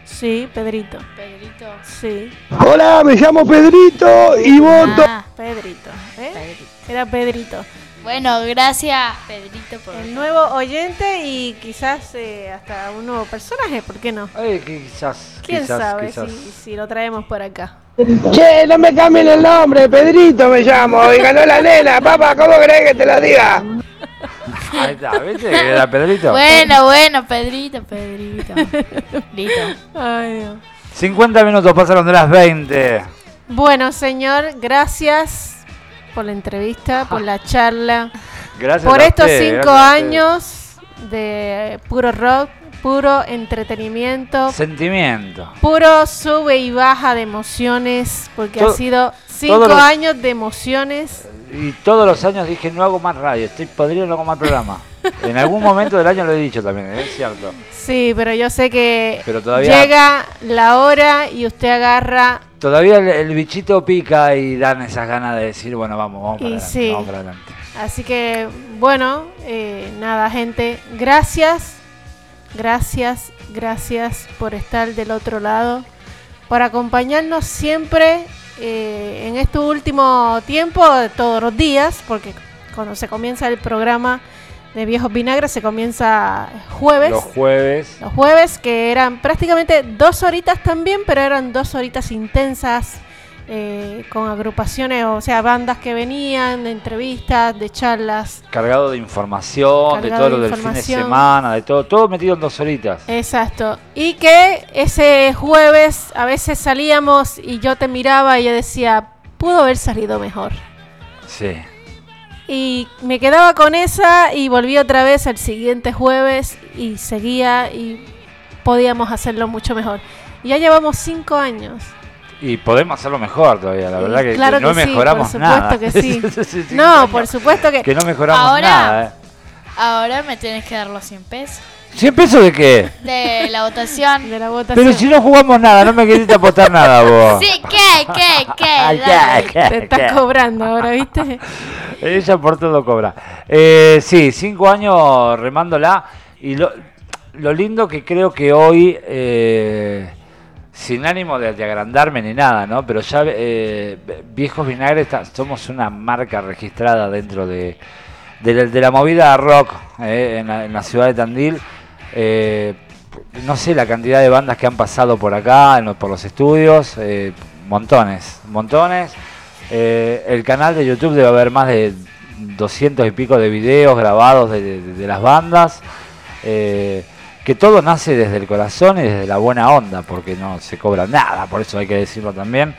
D: Sí, Pedrito.
F: Pedrito.
D: Sí,
C: Hola, me llamo Pedrito y voto.
F: Ah,
D: Pedrito. ¿eh?
F: Pedrito.
D: Era Pedrito.
F: Bueno, gracias Pedrito por...
D: El nuevo oyente y quizás eh, hasta un nuevo personaje, ¿por qué no?
B: Eh, que quizás.
D: ¿Quién
B: quizás,
D: sabe
B: quizás.
D: Si, si lo traemos por acá?
C: Che, no me cambien el nombre, Pedrito me llamo y ganó la nena. Papá, ¿cómo querés que te lo diga?
B: Ahí está, ¿viste? Que era Pedrito.
F: Bueno, bueno, Pedrito, Pedrito. Listo.
D: Ay, Dios.
B: 50 minutos pasaron de las 20.
D: Bueno, señor, gracias por la entrevista, por la charla,
B: Gracias
D: por
B: a
D: estos
B: usted,
D: cinco años de puro rock, puro entretenimiento,
B: Sentimiento.
D: puro sube y baja de emociones, porque
B: To-
D: ha sido cinco años de emociones.
B: Y todos los años dije, no hago más radio, estoy podrido, no hago más programa. en algún momento del año lo he dicho también, es cierto.
D: Sí, pero yo sé que
B: Pero todavía-
D: llega la hora y usted agarra
B: Todavía el, el bichito pica y dan esas ganas de decir, bueno, vamos, vamos para
D: Y
B: adelante.
D: sí.
B: Vamos para adelante.
D: Así que, bueno, eh, nada, gente, gracias, gracias, gracias por estar del otro lado, por acompañarnos siempre eh, en este último tiempo, todos los días, porque cuando se comienza el programa de Viejos Vinagres se comienza jueves.
B: Los jueves.
D: Los jueves, que eran prácticamente dos horitas también, pero eran dos horitas intensas, eh, con agrupaciones, o sea, bandas que venían, de entrevistas, de charlas.
B: Cargado de información, de todo lo
D: de
B: del fin de semana, de todo, todo metido en dos horitas.
D: Exacto. Y que ese jueves a veces salíamos y yo te miraba y yo decía, pudo haber salido mejor.
B: Sí.
D: Y me quedaba con esa y volví otra vez al siguiente jueves y seguía y podíamos hacerlo mucho mejor. Y ya llevamos cinco años.
B: Y podemos hacerlo mejor todavía, la verdad que,
D: claro
B: que no
D: que sí,
B: mejoramos
D: por supuesto
B: nada.
D: que sí.
B: Sí, sí, sí,
D: No,
B: sí,
D: por supuesto que...
B: Que no mejoramos
F: Ahora-
B: nada, eh.
F: Ahora me tienes que dar los 100 pesos
B: ¿100 pesos de qué?
F: de la votación.
D: De la votación.
B: Pero si no jugamos nada, no me queriste apostar nada vos.
F: Sí, ¿qué? ¿Qué? ¿Qué?
B: ¿qué?
D: Te estás cobrando ahora, ¿viste?
B: Ella por todo cobra. Eh, sí, cinco años remándola. Y lo, lo lindo que creo que hoy, eh, sin ánimo de, agrandarme ni nada, ¿no? Pero ya eh, Viejos Vinagres somos una marca registrada dentro de, de, la, movida rock eh, en, la, en la ciudad de Tandil. Eh, no sé la cantidad de bandas que han pasado por acá, por los estudios, eh, montones, montones. Eh, el canal de YouTube debe haber más de 200 y pico de videos grabados de las bandas. Eh, que todo nace desde el corazón y desde la buena onda, porque no se cobra nada, por eso hay que decirlo también.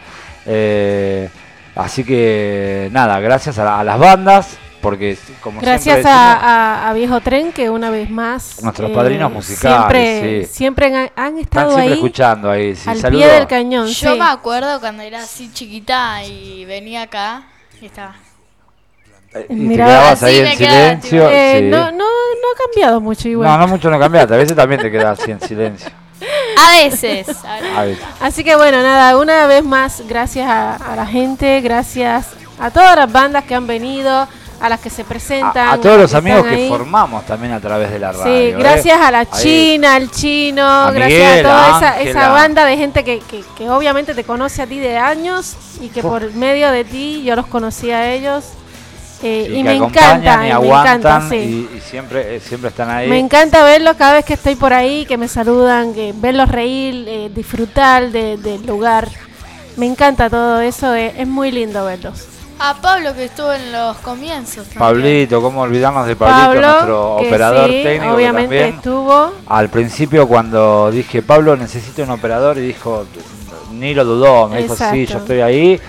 B: Eh, así que nada, gracias a, la- a las bandas, porque como
D: Gracias
B: siempre decimos,
D: a, a- a Viejo Tren que una vez más... eh,
B: Nuestros padrinos musicales,
D: Siempre,
B: sí.
D: siempre han, han
B: están
D: estado
B: siempre
D: ahí
B: escuchando ahí. Sí,
D: al
B: saludo.
D: pie del cañón.
F: Yo
D: sí.
F: me acuerdo cuando era así chiquita y venía acá y estaba.
B: Eh, Y
D: Mirá,
B: te quedabas ahí en silencio.
D: Eh,
B: sí.
D: no, no, no ha cambiado mucho igual.
B: no, no mucho no cambiaste, a veces también te quedas así en silencio.
F: A veces. a
B: veces.
D: Así que bueno, nada, una vez más, gracias a, a la gente, gracias a todas las bandas que han venido, a las que se presentan.
B: A, a todos los
D: que
B: amigos que
D: ahí.
B: formamos también a través de la radio.
D: Sí,
B: ¿eh?
D: gracias a la
B: Ahí.
D: China, al chino,
B: A
D: gracias
B: Miguel,
D: a toda
B: a
D: esa, esa banda de gente que, que, que obviamente te conoce a ti de años y que por medio de ti yo los conocí a ellos. Eh, y me encanta,
B: y
D: me encanta, sí.
B: y, y siempre, eh, siempre están ahí.
D: Me encanta verlos cada vez que estoy por ahí, que me saludan, que verlos reír, eh, disfrutar de- del lugar. Me encanta todo eso, eh, es muy lindo verlos.
F: A Pablo que estuvo en los comienzos. también.
B: Pablito, cómo olvidarnos de Pablito,
D: Pablo,
B: nuestro
D: que
B: operador
D: sí,
B: técnico. que
D: obviamente
B: también,
D: estuvo.
B: Al principio cuando dije, Pablo, necesito un operador, y dijo, ni lo dudó, me dijo, sí, yo estoy ahí.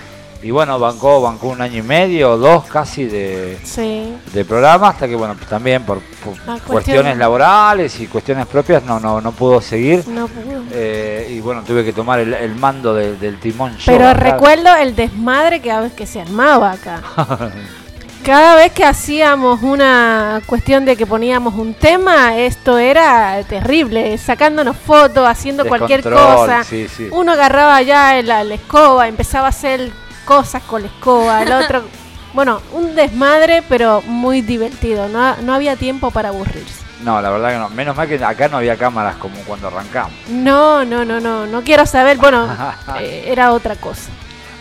B: Y bueno, bancó, bancó un año y medio, dos casi de,
D: Sí.
B: de programa, hasta que bueno, pues también por, por
D: Ah,
B: cuestiones laborales y cuestiones propias no, no, no pudo seguir.
D: No pudo.
B: Eh, y bueno, tuve que tomar el, el mando de- del timón.
D: Pero recuerdo el desmadre que, que se armaba acá. Cada vez que hacíamos una cuestión de que poníamos un tema, esto era terrible, sacándonos fotos, haciendo cualquier cosa.
B: sí, sí.
D: Uno agarraba ya la, la escoba, empezaba a hacer cosas con la escoba, el otro... Bueno, un desmadre, pero muy divertido. No, no había tiempo para aburrirse.
B: No, la verdad que no. Menos mal que acá no había cámaras como cuando arrancamos.
D: No, no, no, no. No quiero saber. Bueno, eh, era otra cosa.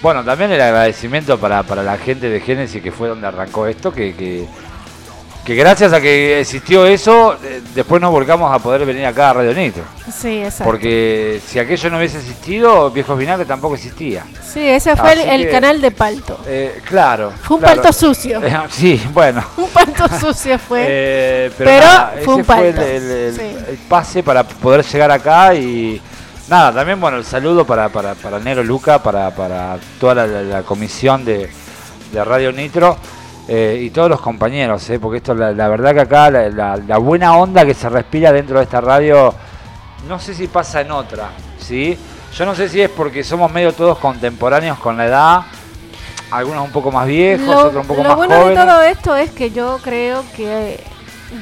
B: Bueno, también el agradecimiento para, para la gente de Génesis que fue donde arrancó esto, que, que, que gracias a que existió eso, eh, después nos volcamos a poder venir acá a Radio Nitro.
D: Sí, exacto.
B: Porque si aquello no hubiese existido, Viejos Vinagre tampoco existía.
D: Sí, ese fue el, canal de Palto.
B: Eh, claro.
D: Fue un
B: claro.
D: palto sucio.
B: Eh, sí, bueno.
D: Un palto sucio fue.
B: Eh, pero
D: Pero
B: nada,
D: fue un
B: ese fue el,
D: palto,
B: el- el-
D: sí.
B: el pase para poder llegar acá y nada, también bueno, el saludo para, para, para Nero Luca, para, para toda la, la- la comisión de, de Radio Nitro eh, y todos los compañeros, eh, porque esto la, la verdad que acá la, la- la buena onda que se respira dentro de esta radio, no sé si pasa en otra, ¿sí? Yo no sé si es porque somos medio todos contemporáneos con la edad, algunos un poco más viejos,
D: lo
B: otros un poco
D: lo
B: más
D: bueno
B: jóvenes.
D: de todo esto es que yo creo que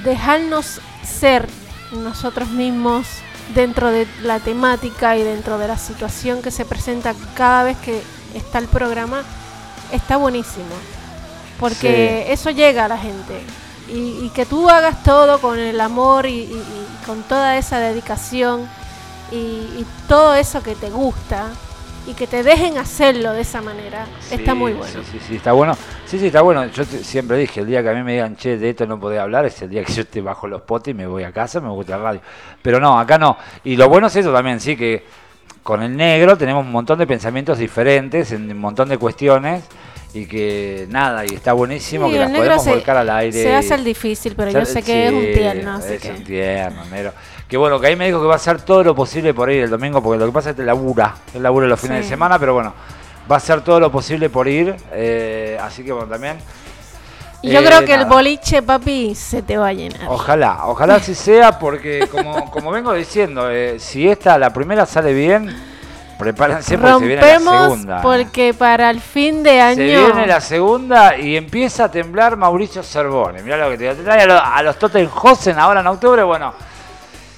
D: dejarnos ser nosotros mismos dentro de la temática y dentro de la situación que se presenta cada vez que está el programa está buenísimo. Porque eso llega a la gente. Y, y que tú hagas todo con el amor y, y- y con toda esa dedicación y, todo eso que te gusta y que te dejen hacerlo de esa manera, está muy bueno.
B: Sí, sí, sí, está bueno. Sí, sí, está bueno. Yo te- siempre dije, el día que a mí me digan, che, de esto no podés hablar, es el día que yo esté bajo los potes y me voy a casa, me gusta la radio. Pero no, acá no. Y lo bueno es eso también, sí, que con el negro tenemos un montón de pensamientos diferentes en un montón de cuestiones y que nada, y está buenísimo
D: Sí,
B: que
D: el
B: las podemos
D: se-
B: volcar al aire.
D: Se hace el difícil, pero yo sé que es un
B: Sí,
D: tierno, así
B: es
D: que...
B: un tierno, negro. Que bueno, que ahí me dijo que va a hacer todo lo posible por ir el domingo, porque lo que pasa es que labura, él labura los fines
D: Sí.
B: de semana, pero bueno, va a hacer todo lo posible por ir, eh, así que bueno, también.
D: Yo
B: eh,
D: creo que el
B: nada.
D: boliche, papi, se te va a llenar.
B: Ojalá, ojalá así sea, porque como, como vengo diciendo, eh, si esta, la primera sale bien, prepárense porque se viene la segunda.
D: porque para el fin de año...
B: Se viene la segunda y empieza a temblar Mauricio Cervone. Mirá lo que te trae a los, a los Tottenhausen ahora en octubre. Bueno,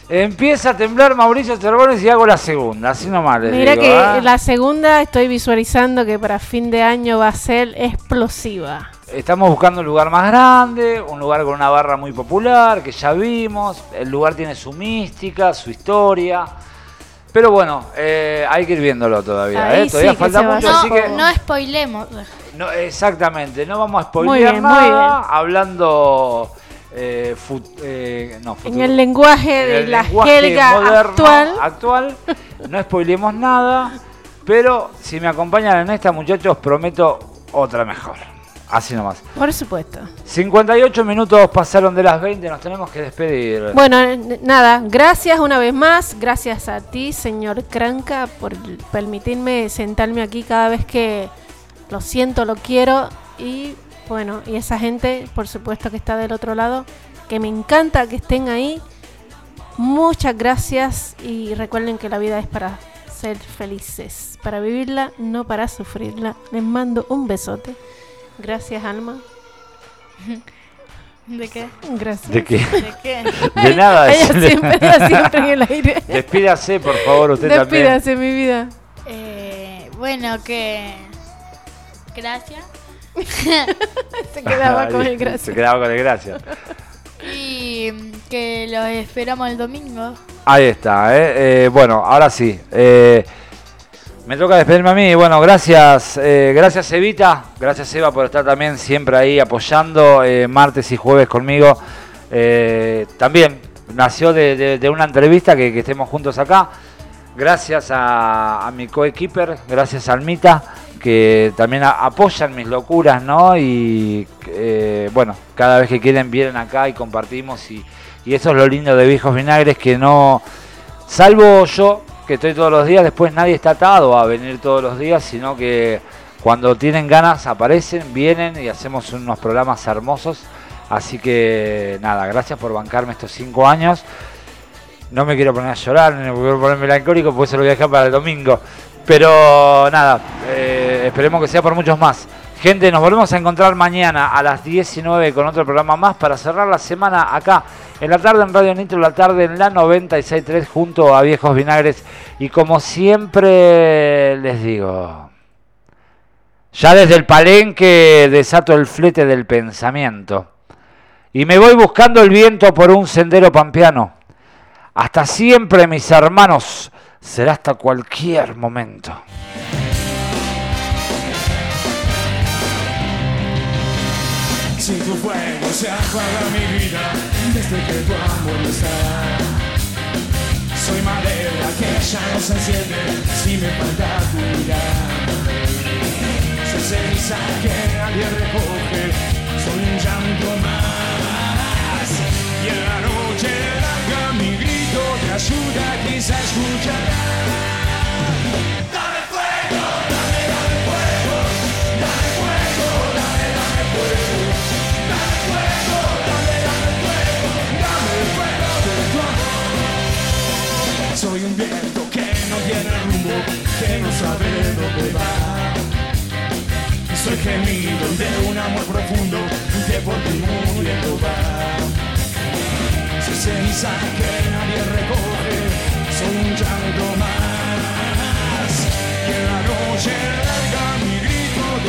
B: empieza a temblar Mauricio Cervone si hago la segunda. Así nomás les
D: Mira
B: digo,
D: que
B: ¿ah?
D: la segunda estoy visualizando que para fin de año va a ser explosiva.
B: Estamos buscando un lugar más grande, un lugar con una barra muy popular, que ya vimos. El lugar tiene su mística, su historia. Pero bueno, eh, hay que ir viéndolo todavía.
D: Ahí
B: ¿eh? Todavía
D: sí
B: falta mucho,
F: No,
B: así que...
F: no spoilemos.
B: No, exactamente, no vamos a
D: Muy
B: spoilear
D: bien,
B: nada,
D: bien.
B: hablando eh, fut- eh, no,
D: En el lenguaje
B: En
D: de
B: el
D: la
B: lenguaje
D: jerga
B: moderno,
D: actual.
B: actual, no spoilemos nada, pero si me acompañan en esta, muchachos, prometo otra mejor. Así nomás.
D: Por supuesto.
B: 58 minutos pasaron de las 20, nos tenemos que despedir.
D: Bueno, nada, gracias una vez más, gracias a ti, señor Cranca, por permitirme sentarme aquí cada vez que lo siento, lo quiero y bueno, y esa gente, por supuesto que está del otro lado, que me encanta que estén ahí. Muchas gracias y recuerden que la vida es para ser felices, para vivirla, no para sufrirla. Les mando un besote. Gracias, Alma.
F: ¿De qué?
D: Gracias.
B: ¿De qué?
F: ¿De qué?
B: De nada.
D: Ella siempre, ella siempre en el aire.
B: Despídase, por favor, usted también.
D: Despídase, mi vida.
F: Eh, bueno, que... Gracias.
D: Se quedaba con el
B: Se
D: gracias.
B: quedaba con el gracias.
F: Y mm, que los esperamos el domingo.
B: Ahí está, ¿eh? Eh, bueno, ahora sí. eh, me toca despedirme a mí. Bueno, gracias, eh, gracias Evita, gracias Eva por estar también siempre ahí apoyando eh, martes y jueves conmigo. Eh, también nació de, una entrevista que, estemos juntos acá. Gracias a, a mi coequiper, gracias a Almita, que también apoyan mis locuras, ¿no? Y bueno, cada vez que quieren vienen acá y compartimos y, y eso es lo lindo de Viejos Vinagres, que no, salvo yo, que estoy todos los días, después nadie está atado a venir todos los días, sino que cuando tienen ganas aparecen, vienen y hacemos unos programas hermosos. Así que nada, gracias por bancarme estos cinco años. No me quiero poner a llorar, no me quiero poner melancólico, porque se lo voy a dejar para el domingo. Pero nada, eh, esperemos que sea por muchos más. Gente, nos volvemos a encontrar mañana a las 19 con otro programa más para cerrar la semana acá en la tarde en Radio Nitro, la tarde en la 96.3 junto a Viejos Vinagres. Y como siempre les digo, ya desde el palenque desato el flete del pensamiento y me voy buscando el viento por un sendero pampeano. Hasta siempre, mis hermanos, será hasta cualquier momento.
G: Si tu fuego se apaga mi vida que tu amor no está. Soy madera que ya no se enciende si me falta tu mirada. Soy ceniza que nadie recoge, soy un llanto más. Y en la noche larga mi grito te ayuda quizá a soy un viento que no tiene rumbo, que no sabe dónde va. Soy gemido de un amor profundo que por ti muriendo va. Soy ceniza que nadie recoge, soy un llanto más que la noche larga.